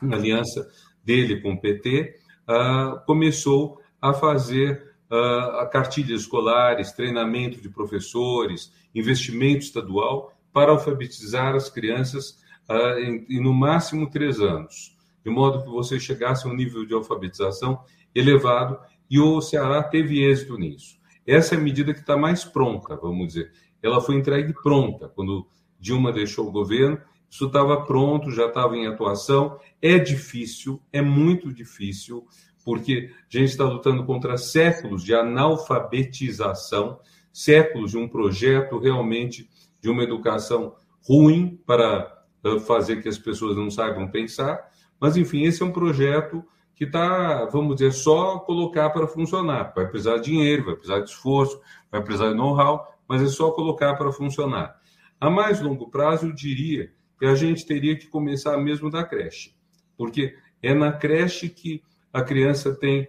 S3: na aliança dele com o PT, uh, ah, começou a fazer uh, cartilhas escolares, treinamento de professores, investimento estadual para alfabetizar as crianças uh, em, em, no máximo três anos, de modo que você chegasse a um nível de alfabetização elevado, e o Ceará teve êxito nisso. Essa é a medida que está mais pronta, vamos dizer. Ela foi entregue pronta quando Dilma deixou o governo isso estava pronto, já estava em atuação. É difícil, é muito difícil, porque a gente está lutando contra séculos de analfabetização, séculos de um projeto realmente de uma educação ruim para eh, fazer que as pessoas não saibam pensar. Mas, enfim, esse é um projeto que está, vamos dizer, só colocar para funcionar. Vai precisar de dinheiro, vai precisar de esforço, vai precisar de know-how, mas é só colocar para funcionar. A mais longo prazo, eu diria que a gente teria que começar mesmo da creche, porque é na creche que a criança tem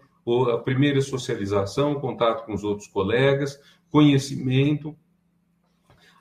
S3: a primeira socialização, contato com os outros colegas, conhecimento,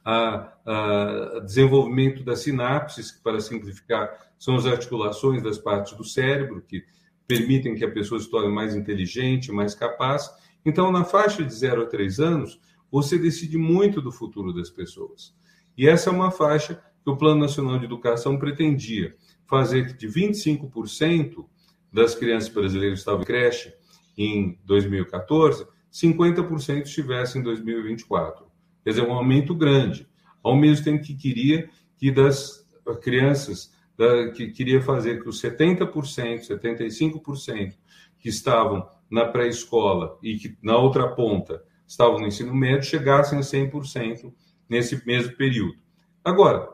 S3: a, a desenvolvimento das sinapses, que para simplificar são as articulações das partes do cérebro que permitem que a pessoa se torne mais inteligente, mais capaz. Então, na faixa de 0 a 3 anos, você decide muito do futuro das pessoas. E essa é uma faixa que o Plano Nacional de Educação pretendia fazer de 25% das crianças brasileiras estavam em creche em 2014, 50% estivessem em 2024. Quer dizer, um aumento grande. Ao mesmo tempo que queria que das crianças, da, que queria fazer que os 70%, 75% que estavam na pré-escola e que na outra ponta estavam no ensino médio chegassem a 100% nesse mesmo período. Agora,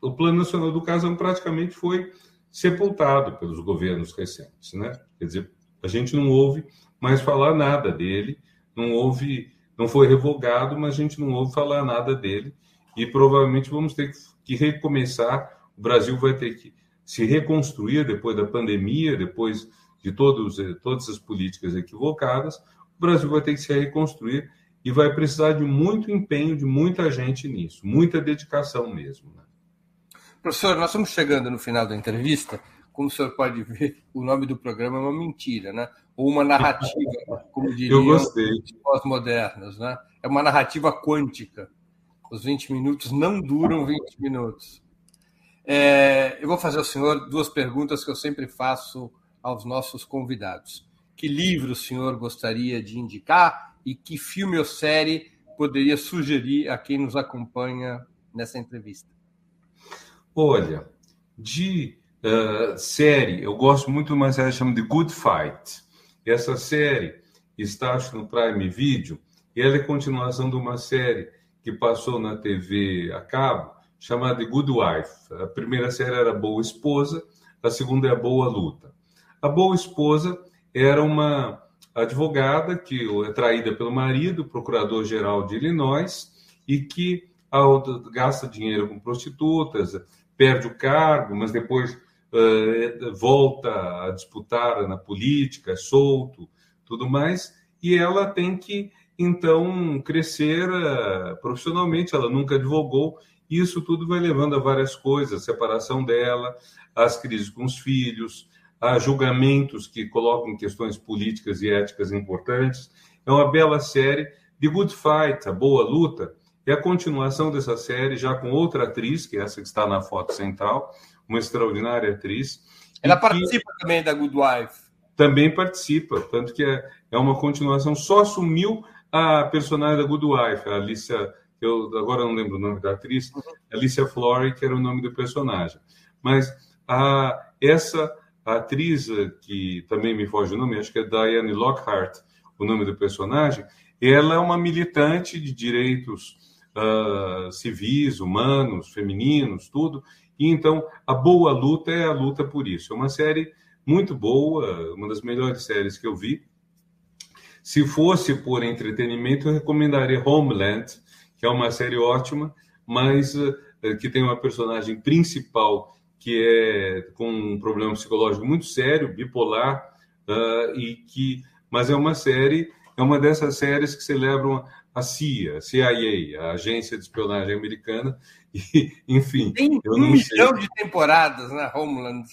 S3: o Plano Nacional de Educação praticamente foi sepultado pelos governos recentes, né? Quer dizer, a gente não ouve mais falar nada dele, não houve, não foi revogado, mas a gente não ouve falar nada dele e provavelmente vamos ter que recomeçar. O Brasil vai ter que se reconstruir depois da pandemia, depois de todos, todas as políticas equivocadas. O Brasil vai ter que se reconstruir e vai precisar de muito empenho de muita gente nisso, muita dedicação mesmo. Né?
S2: Professor, nós estamos chegando no final da entrevista. Como o senhor pode ver, o nome do programa é uma mentira, né? Ou uma narrativa, como diriam os pós-modernos, né? É uma narrativa quântica. Os 20 minutos não duram 20 minutos. É, eu vou fazer ao senhor duas perguntas que eu sempre faço aos nossos convidados. Que livro o senhor gostaria de indicar e que filme ou série poderia sugerir a quem nos acompanha nessa entrevista?
S3: Olha, de uh, série, eu gosto muito de uma série chamada The Good Fight. Essa série está acho, no Prime Video e ela é continuação de uma série que passou na TV a cabo chamada The Good Wife. A primeira série era Boa Esposa, a segunda é a Boa Luta. A Boa Esposa era uma advogada que é traída pelo marido, procurador-geral de Illinois, e que gasta dinheiro com prostitutas, perde o cargo, mas depois uh, volta a disputar na política, é solto, tudo mais, e ela tem que então crescer uh, profissionalmente. Ela nunca advogou, e isso tudo vai levando a várias coisas: a separação dela, as crises com os filhos, a julgamentos que colocam questões políticas e éticas importantes. É uma bela série. The Good Fight, a boa luta, é a continuação dessa série, já com outra atriz, que é essa que está na foto central, uma extraordinária atriz.
S2: Ela participa também da Good Wife.
S3: Também participa, tanto que é, é uma continuação. Só assumiu a personagem da Good Wife, a Alicia, eu agora não lembro o nome da atriz, uhum. Alicia Flory, que era o nome do personagem. Mas a, essa atriz, que também me foge o nome, acho que é Diane Lockhart, o nome do personagem, ela é uma militante de direitos uh, civis, humanos, femininos, tudo. E então a boa luta é a luta por isso. É uma série muito boa, uma das melhores séries que eu vi. Se fosse por entretenimento, eu recomendaria Homeland, que é uma série ótima, mas uh, que tem uma personagem principal que é com um problema psicológico muito sério, bipolar, uh, e que, mas é uma série, é uma dessas séries que celebram a CIA, a CIA, a Agência de Espionagem Americana, e, enfim.
S2: Tem um milhão de temporadas na né, Homeland.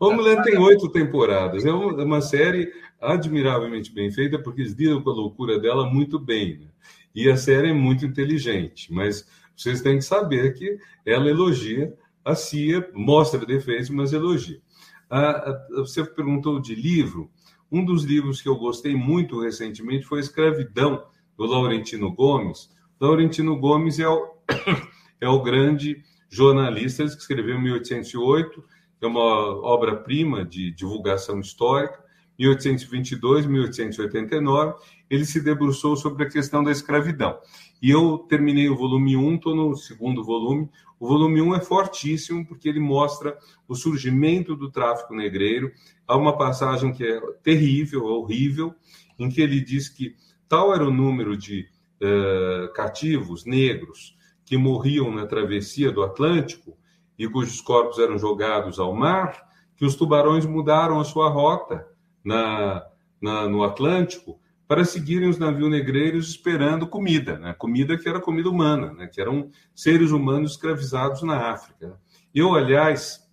S3: Homeland tem oito temporadas. É uma série admiravelmente bem feita, porque eles lidam com a loucura dela muito bem. Né? E a série é muito inteligente, mas vocês têm que saber que ela elogia a CIA, mostra defeitos, mas elogia. Ah, você perguntou de livro. Um dos livros que eu gostei muito recentemente foi Escravidão, do Laurentino Gomes. Laurentino Gomes é o, é o grande jornalista que escreveu em 1808, é uma obra-prima de divulgação histórica. 1822, 1889, ele se debruçou sobre a questão da escravidão. E eu terminei o volume 1, estou no segundo volume. O volume 1 é fortíssimo, porque ele mostra o surgimento do tráfico negreiro. Há uma passagem que é terrível, horrível, em que ele diz que Tal era o número de uh, cativos negros que morriam na travessia do Atlântico e cujos corpos eram jogados ao mar, que os tubarões mudaram a sua rota na, na, no Atlântico para seguirem os navios negreiros esperando comida, né? comida que era comida humana, né? que eram seres humanos escravizados na África. Eu, aliás,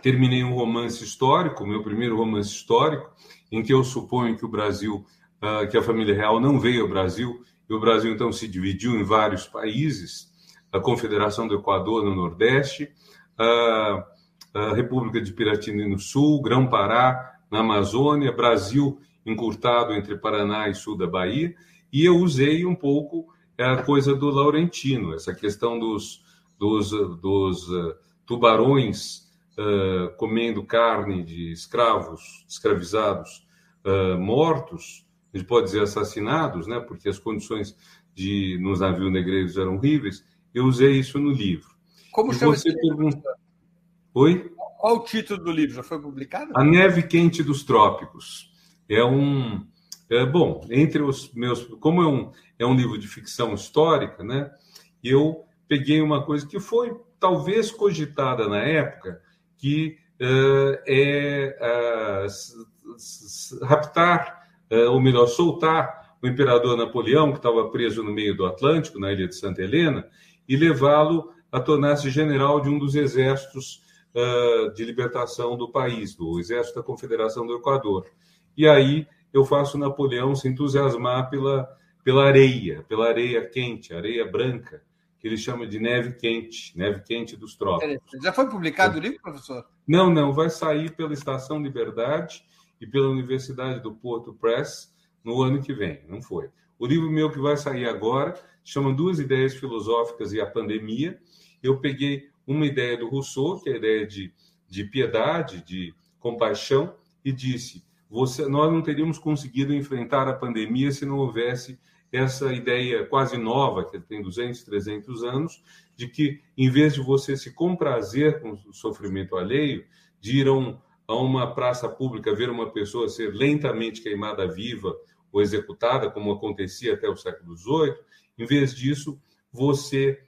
S3: terminei um romance histórico, meu primeiro romance histórico, em que eu suponho que o Brasil, uh, que a família real não veio ao Brasil, e o Brasil então se dividiu em vários países, a Confederação do Equador no Nordeste, a, a República de Piratini no Sul, Grão-Pará na Amazônia, Brasil encurtado entre Paraná e sul da Bahia, e eu usei um pouco a coisa do Laurentino, essa questão dos, dos, dos uh, tubarões uh, comendo carne de escravos, escravizados, uh, mortos, a gente pode dizer assassinados, né, porque as condições de, nos navios negreiros eram horríveis, eu usei isso no livro.
S2: Como chama esse livro?
S3: Oi?
S2: Qual o título do livro? Já foi publicado?
S3: A Neve Quente dos Trópicos. É um. É, bom, entre os meus. Como é um, é um livro de ficção histórica, né? Eu peguei uma coisa que foi talvez cogitada na época, que uh, é uh, raptar, ou melhor, soltar o imperador Napoleão, que estava preso no meio do Atlântico, na ilha de Santa Helena, e levá-lo a tornar-se general de um dos exércitos uh, de libertação do país, do exército da Confederação do Equador. E aí eu faço Napoleão se entusiasmar pela, pela areia, pela areia quente, areia branca, que ele chama de neve quente, neve quente dos trópicos.
S2: Já foi publicado o livro, professor?
S3: Não, não, vai sair pela Estação Liberdade e pela Universidade do Porto Press no ano que vem, não foi. O livro meu que vai sair agora chama Duas Ideias Filosóficas e a Pandemia. Eu peguei uma ideia do Rousseau, que é a ideia de, de piedade, de compaixão, e disse: você, nós não teríamos conseguido enfrentar a pandemia se não houvesse essa ideia quase nova, que tem 200, 300 anos, de que, em vez de você se comprazer com o sofrimento alheio, de ir a, um, a uma praça pública ver uma pessoa ser lentamente queimada viva ou executada, como acontecia até o século XVIII, em vez disso, você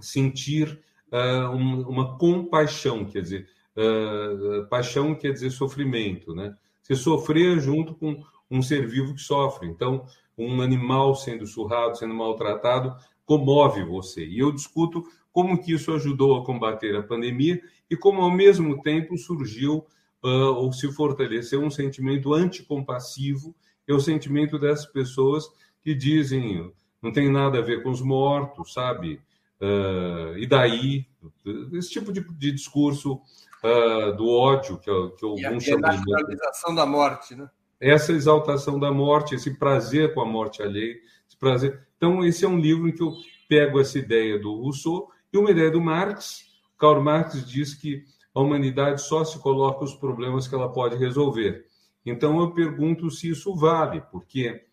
S3: sentir uh, um, uma compaixão, quer dizer, uh, paixão quer dizer sofrimento, né? Você sofrer junto com um ser vivo que sofre. Então, um animal sendo surrado, sendo maltratado, comove você. E eu discuto como que isso ajudou a combater a pandemia e como, ao mesmo tempo, surgiu uh, ou se fortaleceu um sentimento anticompassivo, é o sentimento dessas pessoas que dizem não tem nada a ver com os mortos, sabe? Uh, e daí, esse tipo de, de discurso uh, do ódio, que, que alguns chamam de.
S2: exaltação da morte, né?
S3: Essa exaltação da morte, esse prazer com a morte alheia, esse prazer. Então, esse é um livro em que eu pego essa ideia do Rousseau e uma ideia do Marx. Karl Marx diz que a humanidade só se coloca os problemas que ela pode resolver. Então, eu pergunto se isso vale, porque,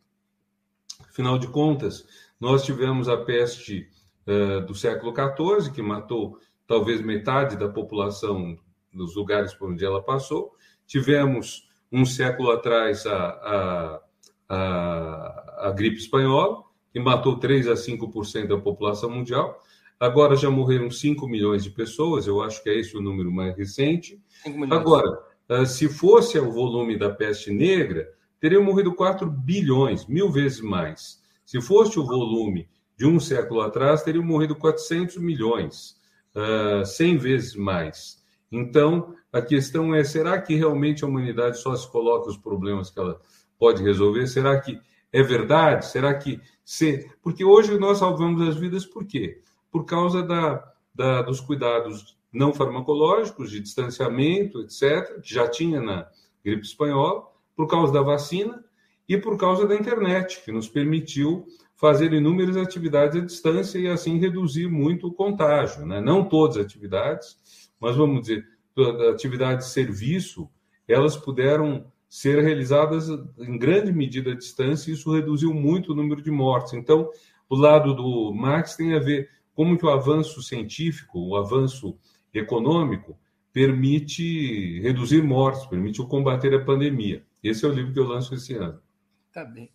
S3: afinal de contas, nós tivemos a peste uh, do século XIV, que matou talvez metade da população dos lugares por onde ela passou. Tivemos, um século atrás, a, a, a, a gripe espanhola, que matou 3 a 5% da população mundial. Agora já morreram 5 milhões de pessoas, eu acho que é esse o número mais recente. Agora, ah, se fosse o volume da peste negra, teriam morrido 4 bilhões, mil vezes mais. Se fosse o volume de um século atrás, teriam morrido 400 milhões, uh, ah, 100 vezes mais. Então, a questão é: será que realmente a humanidade só se coloca os problemas que ela pode resolver? Será que é verdade? Será que. Se... Porque hoje nós salvamos as vidas por quê? Por causa da, da, dos cuidados não farmacológicos, de distanciamento, etc., que já tinha na gripe espanhola, por causa da vacina e por causa da internet, que nos permitiu fazer inúmeras atividades à distância e assim reduzir muito o contágio. Né? Não todas as atividades, mas vamos dizer, atividades de serviço, elas puderam ser realizadas em grande medida à distância e isso reduziu muito o número de mortes. Então, o lado do Marx tem a ver como que o avanço científico, o avanço econômico permite reduzir mortes, permite combater a pandemia. Esse é o livro que eu lanço esse ano.
S2: Tá bem.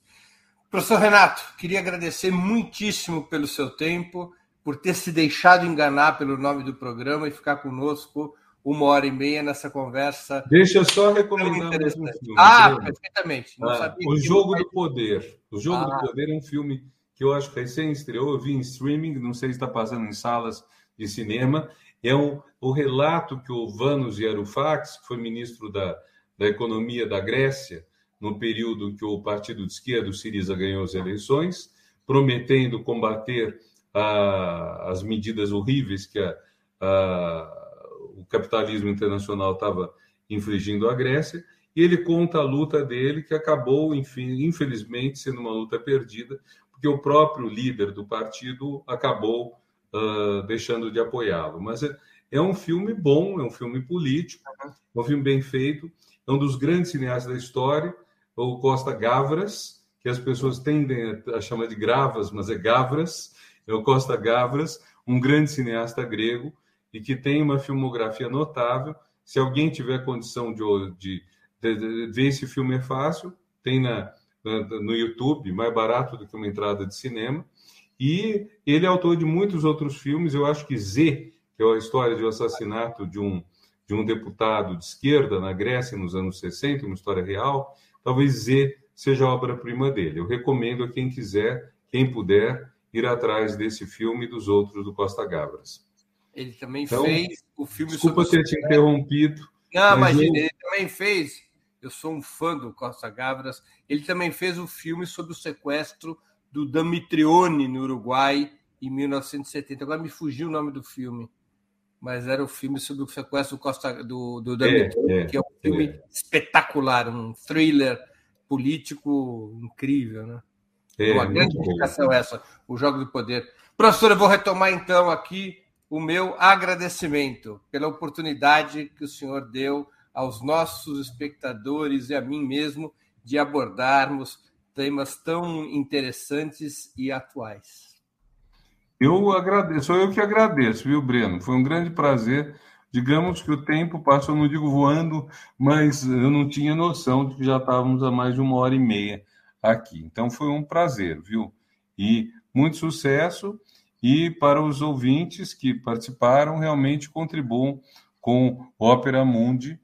S2: Professor Renato, queria agradecer muitíssimo pelo seu tempo, por ter se deixado enganar pelo nome do programa e ficar conosco uma hora e meia nessa conversa.
S3: Deixa eu só recomendar um
S2: filme. Ah, perfeitamente. Ah,
S3: o Jogo do Poder. O Jogo ah. do Poder é um filme que eu acho que recém estreou, eu vi em streaming, não sei se está passando em salas de cinema. é o relato que o Vanos Varoufakis, que foi ministro da, da Economia da Grécia, no período que o partido de esquerda, o Siriza, ganhou as eleições, prometendo combater as medidas horríveis que a, a, o capitalismo internacional estava infligindo à Grécia, e ele conta a luta dele, que acabou, enfim, infelizmente, sendo uma luta perdida, porque o próprio líder do partido acabou uh, deixando de apoiá-lo. Mas é, é, um filme bom, é um filme político, é um filme bem feito, é um dos grandes cineastas da história, o Costa Gavras, que as pessoas tendem a chamar de Gravas, mas é Gavras, é o Costa Gavras, um grande cineasta grego e que tem uma filmografia notável. Se alguém tiver condição de, de, de, de ver esse filme é fácil, tem na, no YouTube, mais barato do que uma entrada de cinema. E ele é autor de muitos outros filmes. Eu acho que Z, que é a história de um assassinato de um, de um deputado de esquerda na Grécia nos anos 60, uma história real, talvez Z seja a obra-prima dele. Eu recomendo a quem quiser, quem puder, ir atrás desse filme e dos outros do Costa Gavras.
S2: Ele também então, fez o filme
S3: desculpa sobre. Desculpa ter te interrompido.
S2: Não, mas, eu... ele também fez. Eu sou um fã do Costa Gavras. Ele também fez o filme sobre o sequestro do Damitrione no Uruguai em 1970. Agora me fugiu o nome do filme mas era o filme sobre o sequestro do Costa do, do é, é, que é um filme é. espetacular, um thriller político incrível, né? É, Uma grande indicação essa, o Jogo do Poder. Professor, eu vou retomar então aqui o meu agradecimento pela oportunidade que o senhor deu aos nossos espectadores e a mim mesmo de abordarmos temas tão interessantes e atuais.
S3: Eu agradeço, sou eu que agradeço, viu, Breno? Foi um grande prazer. Digamos que o tempo passou, não digo voando, mas eu não tinha noção de que já estávamos a mais de uma hora e meia aqui. Então foi um prazer, viu? E muito sucesso. E para os ouvintes que participaram, realmente contribuam com Ópera Mundi.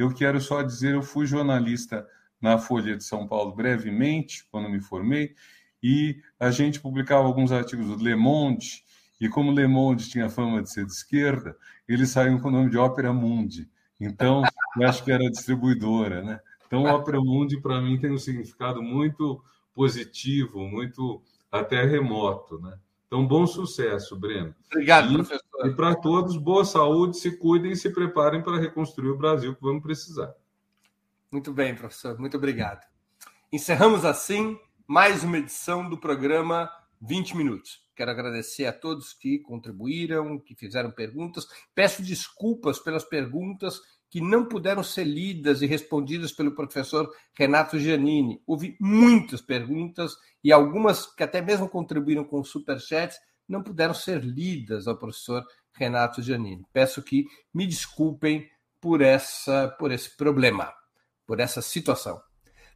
S3: Eu quero só dizer, eu fui jornalista na Folha de São Paulo brevemente, quando me formei, e a gente publicava alguns artigos do Le Monde, e como Le Monde tinha fama de ser de esquerda, eles saíam com o nome de Ópera Mundi. Então, eu acho que era distribuidora, né? Então, Ópera Mundi, para mim, tem um significado muito positivo, muito até remoto, né? Então, bom sucesso, Breno.
S2: Obrigado, e, professor.
S3: E para todos, boa saúde, se cuidem e se preparem para reconstruir o Brasil que vamos precisar.
S2: Muito bem, professor. Muito obrigado. Encerramos assim mais uma edição do programa 20 Minutos. Quero agradecer a todos que contribuíram, que fizeram perguntas. Peço desculpas pelas perguntas que não puderam ser lidas e respondidas pelo professor Renato Giannini. Houve muitas perguntas e algumas que até mesmo contribuíram com superchats não puderam ser lidas ao professor Renato Giannini. Peço que me desculpem por essa por esse problema, por essa situação.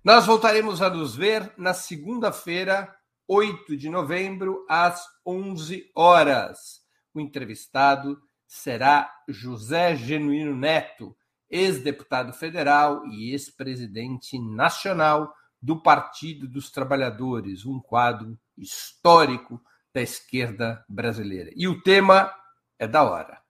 S2: Nós voltaremos a nos ver na segunda-feira, 8 de novembro, às 11 horas. O entrevistado será José Genuíno Neto, ex-deputado federal e ex-presidente nacional do Partido dos Trabalhadores, um quadro histórico da esquerda brasileira. E o tema é da hora.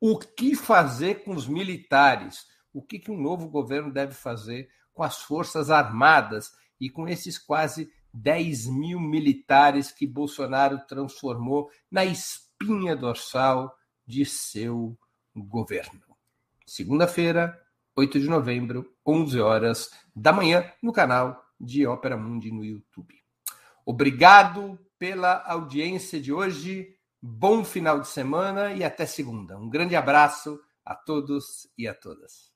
S2: O que fazer com os militares? O que, que um novo governo deve fazer com as Forças Armadas e com esses quase 10 mil militares que Bolsonaro transformou na espinha dorsal de seu governo. Segunda-feira, 8 de novembro, 11 horas da manhã, no canal de Ópera Mundi no YouTube. Obrigado pela audiência de hoje. Bom final de semana e até segunda. Um grande abraço a todos e a todas.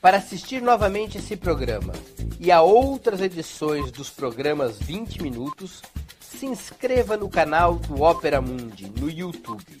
S2: Para assistir novamente esse programa e a outras edições dos programas 20 Minutos, se inscreva no canal do Opera Mundi no YouTube.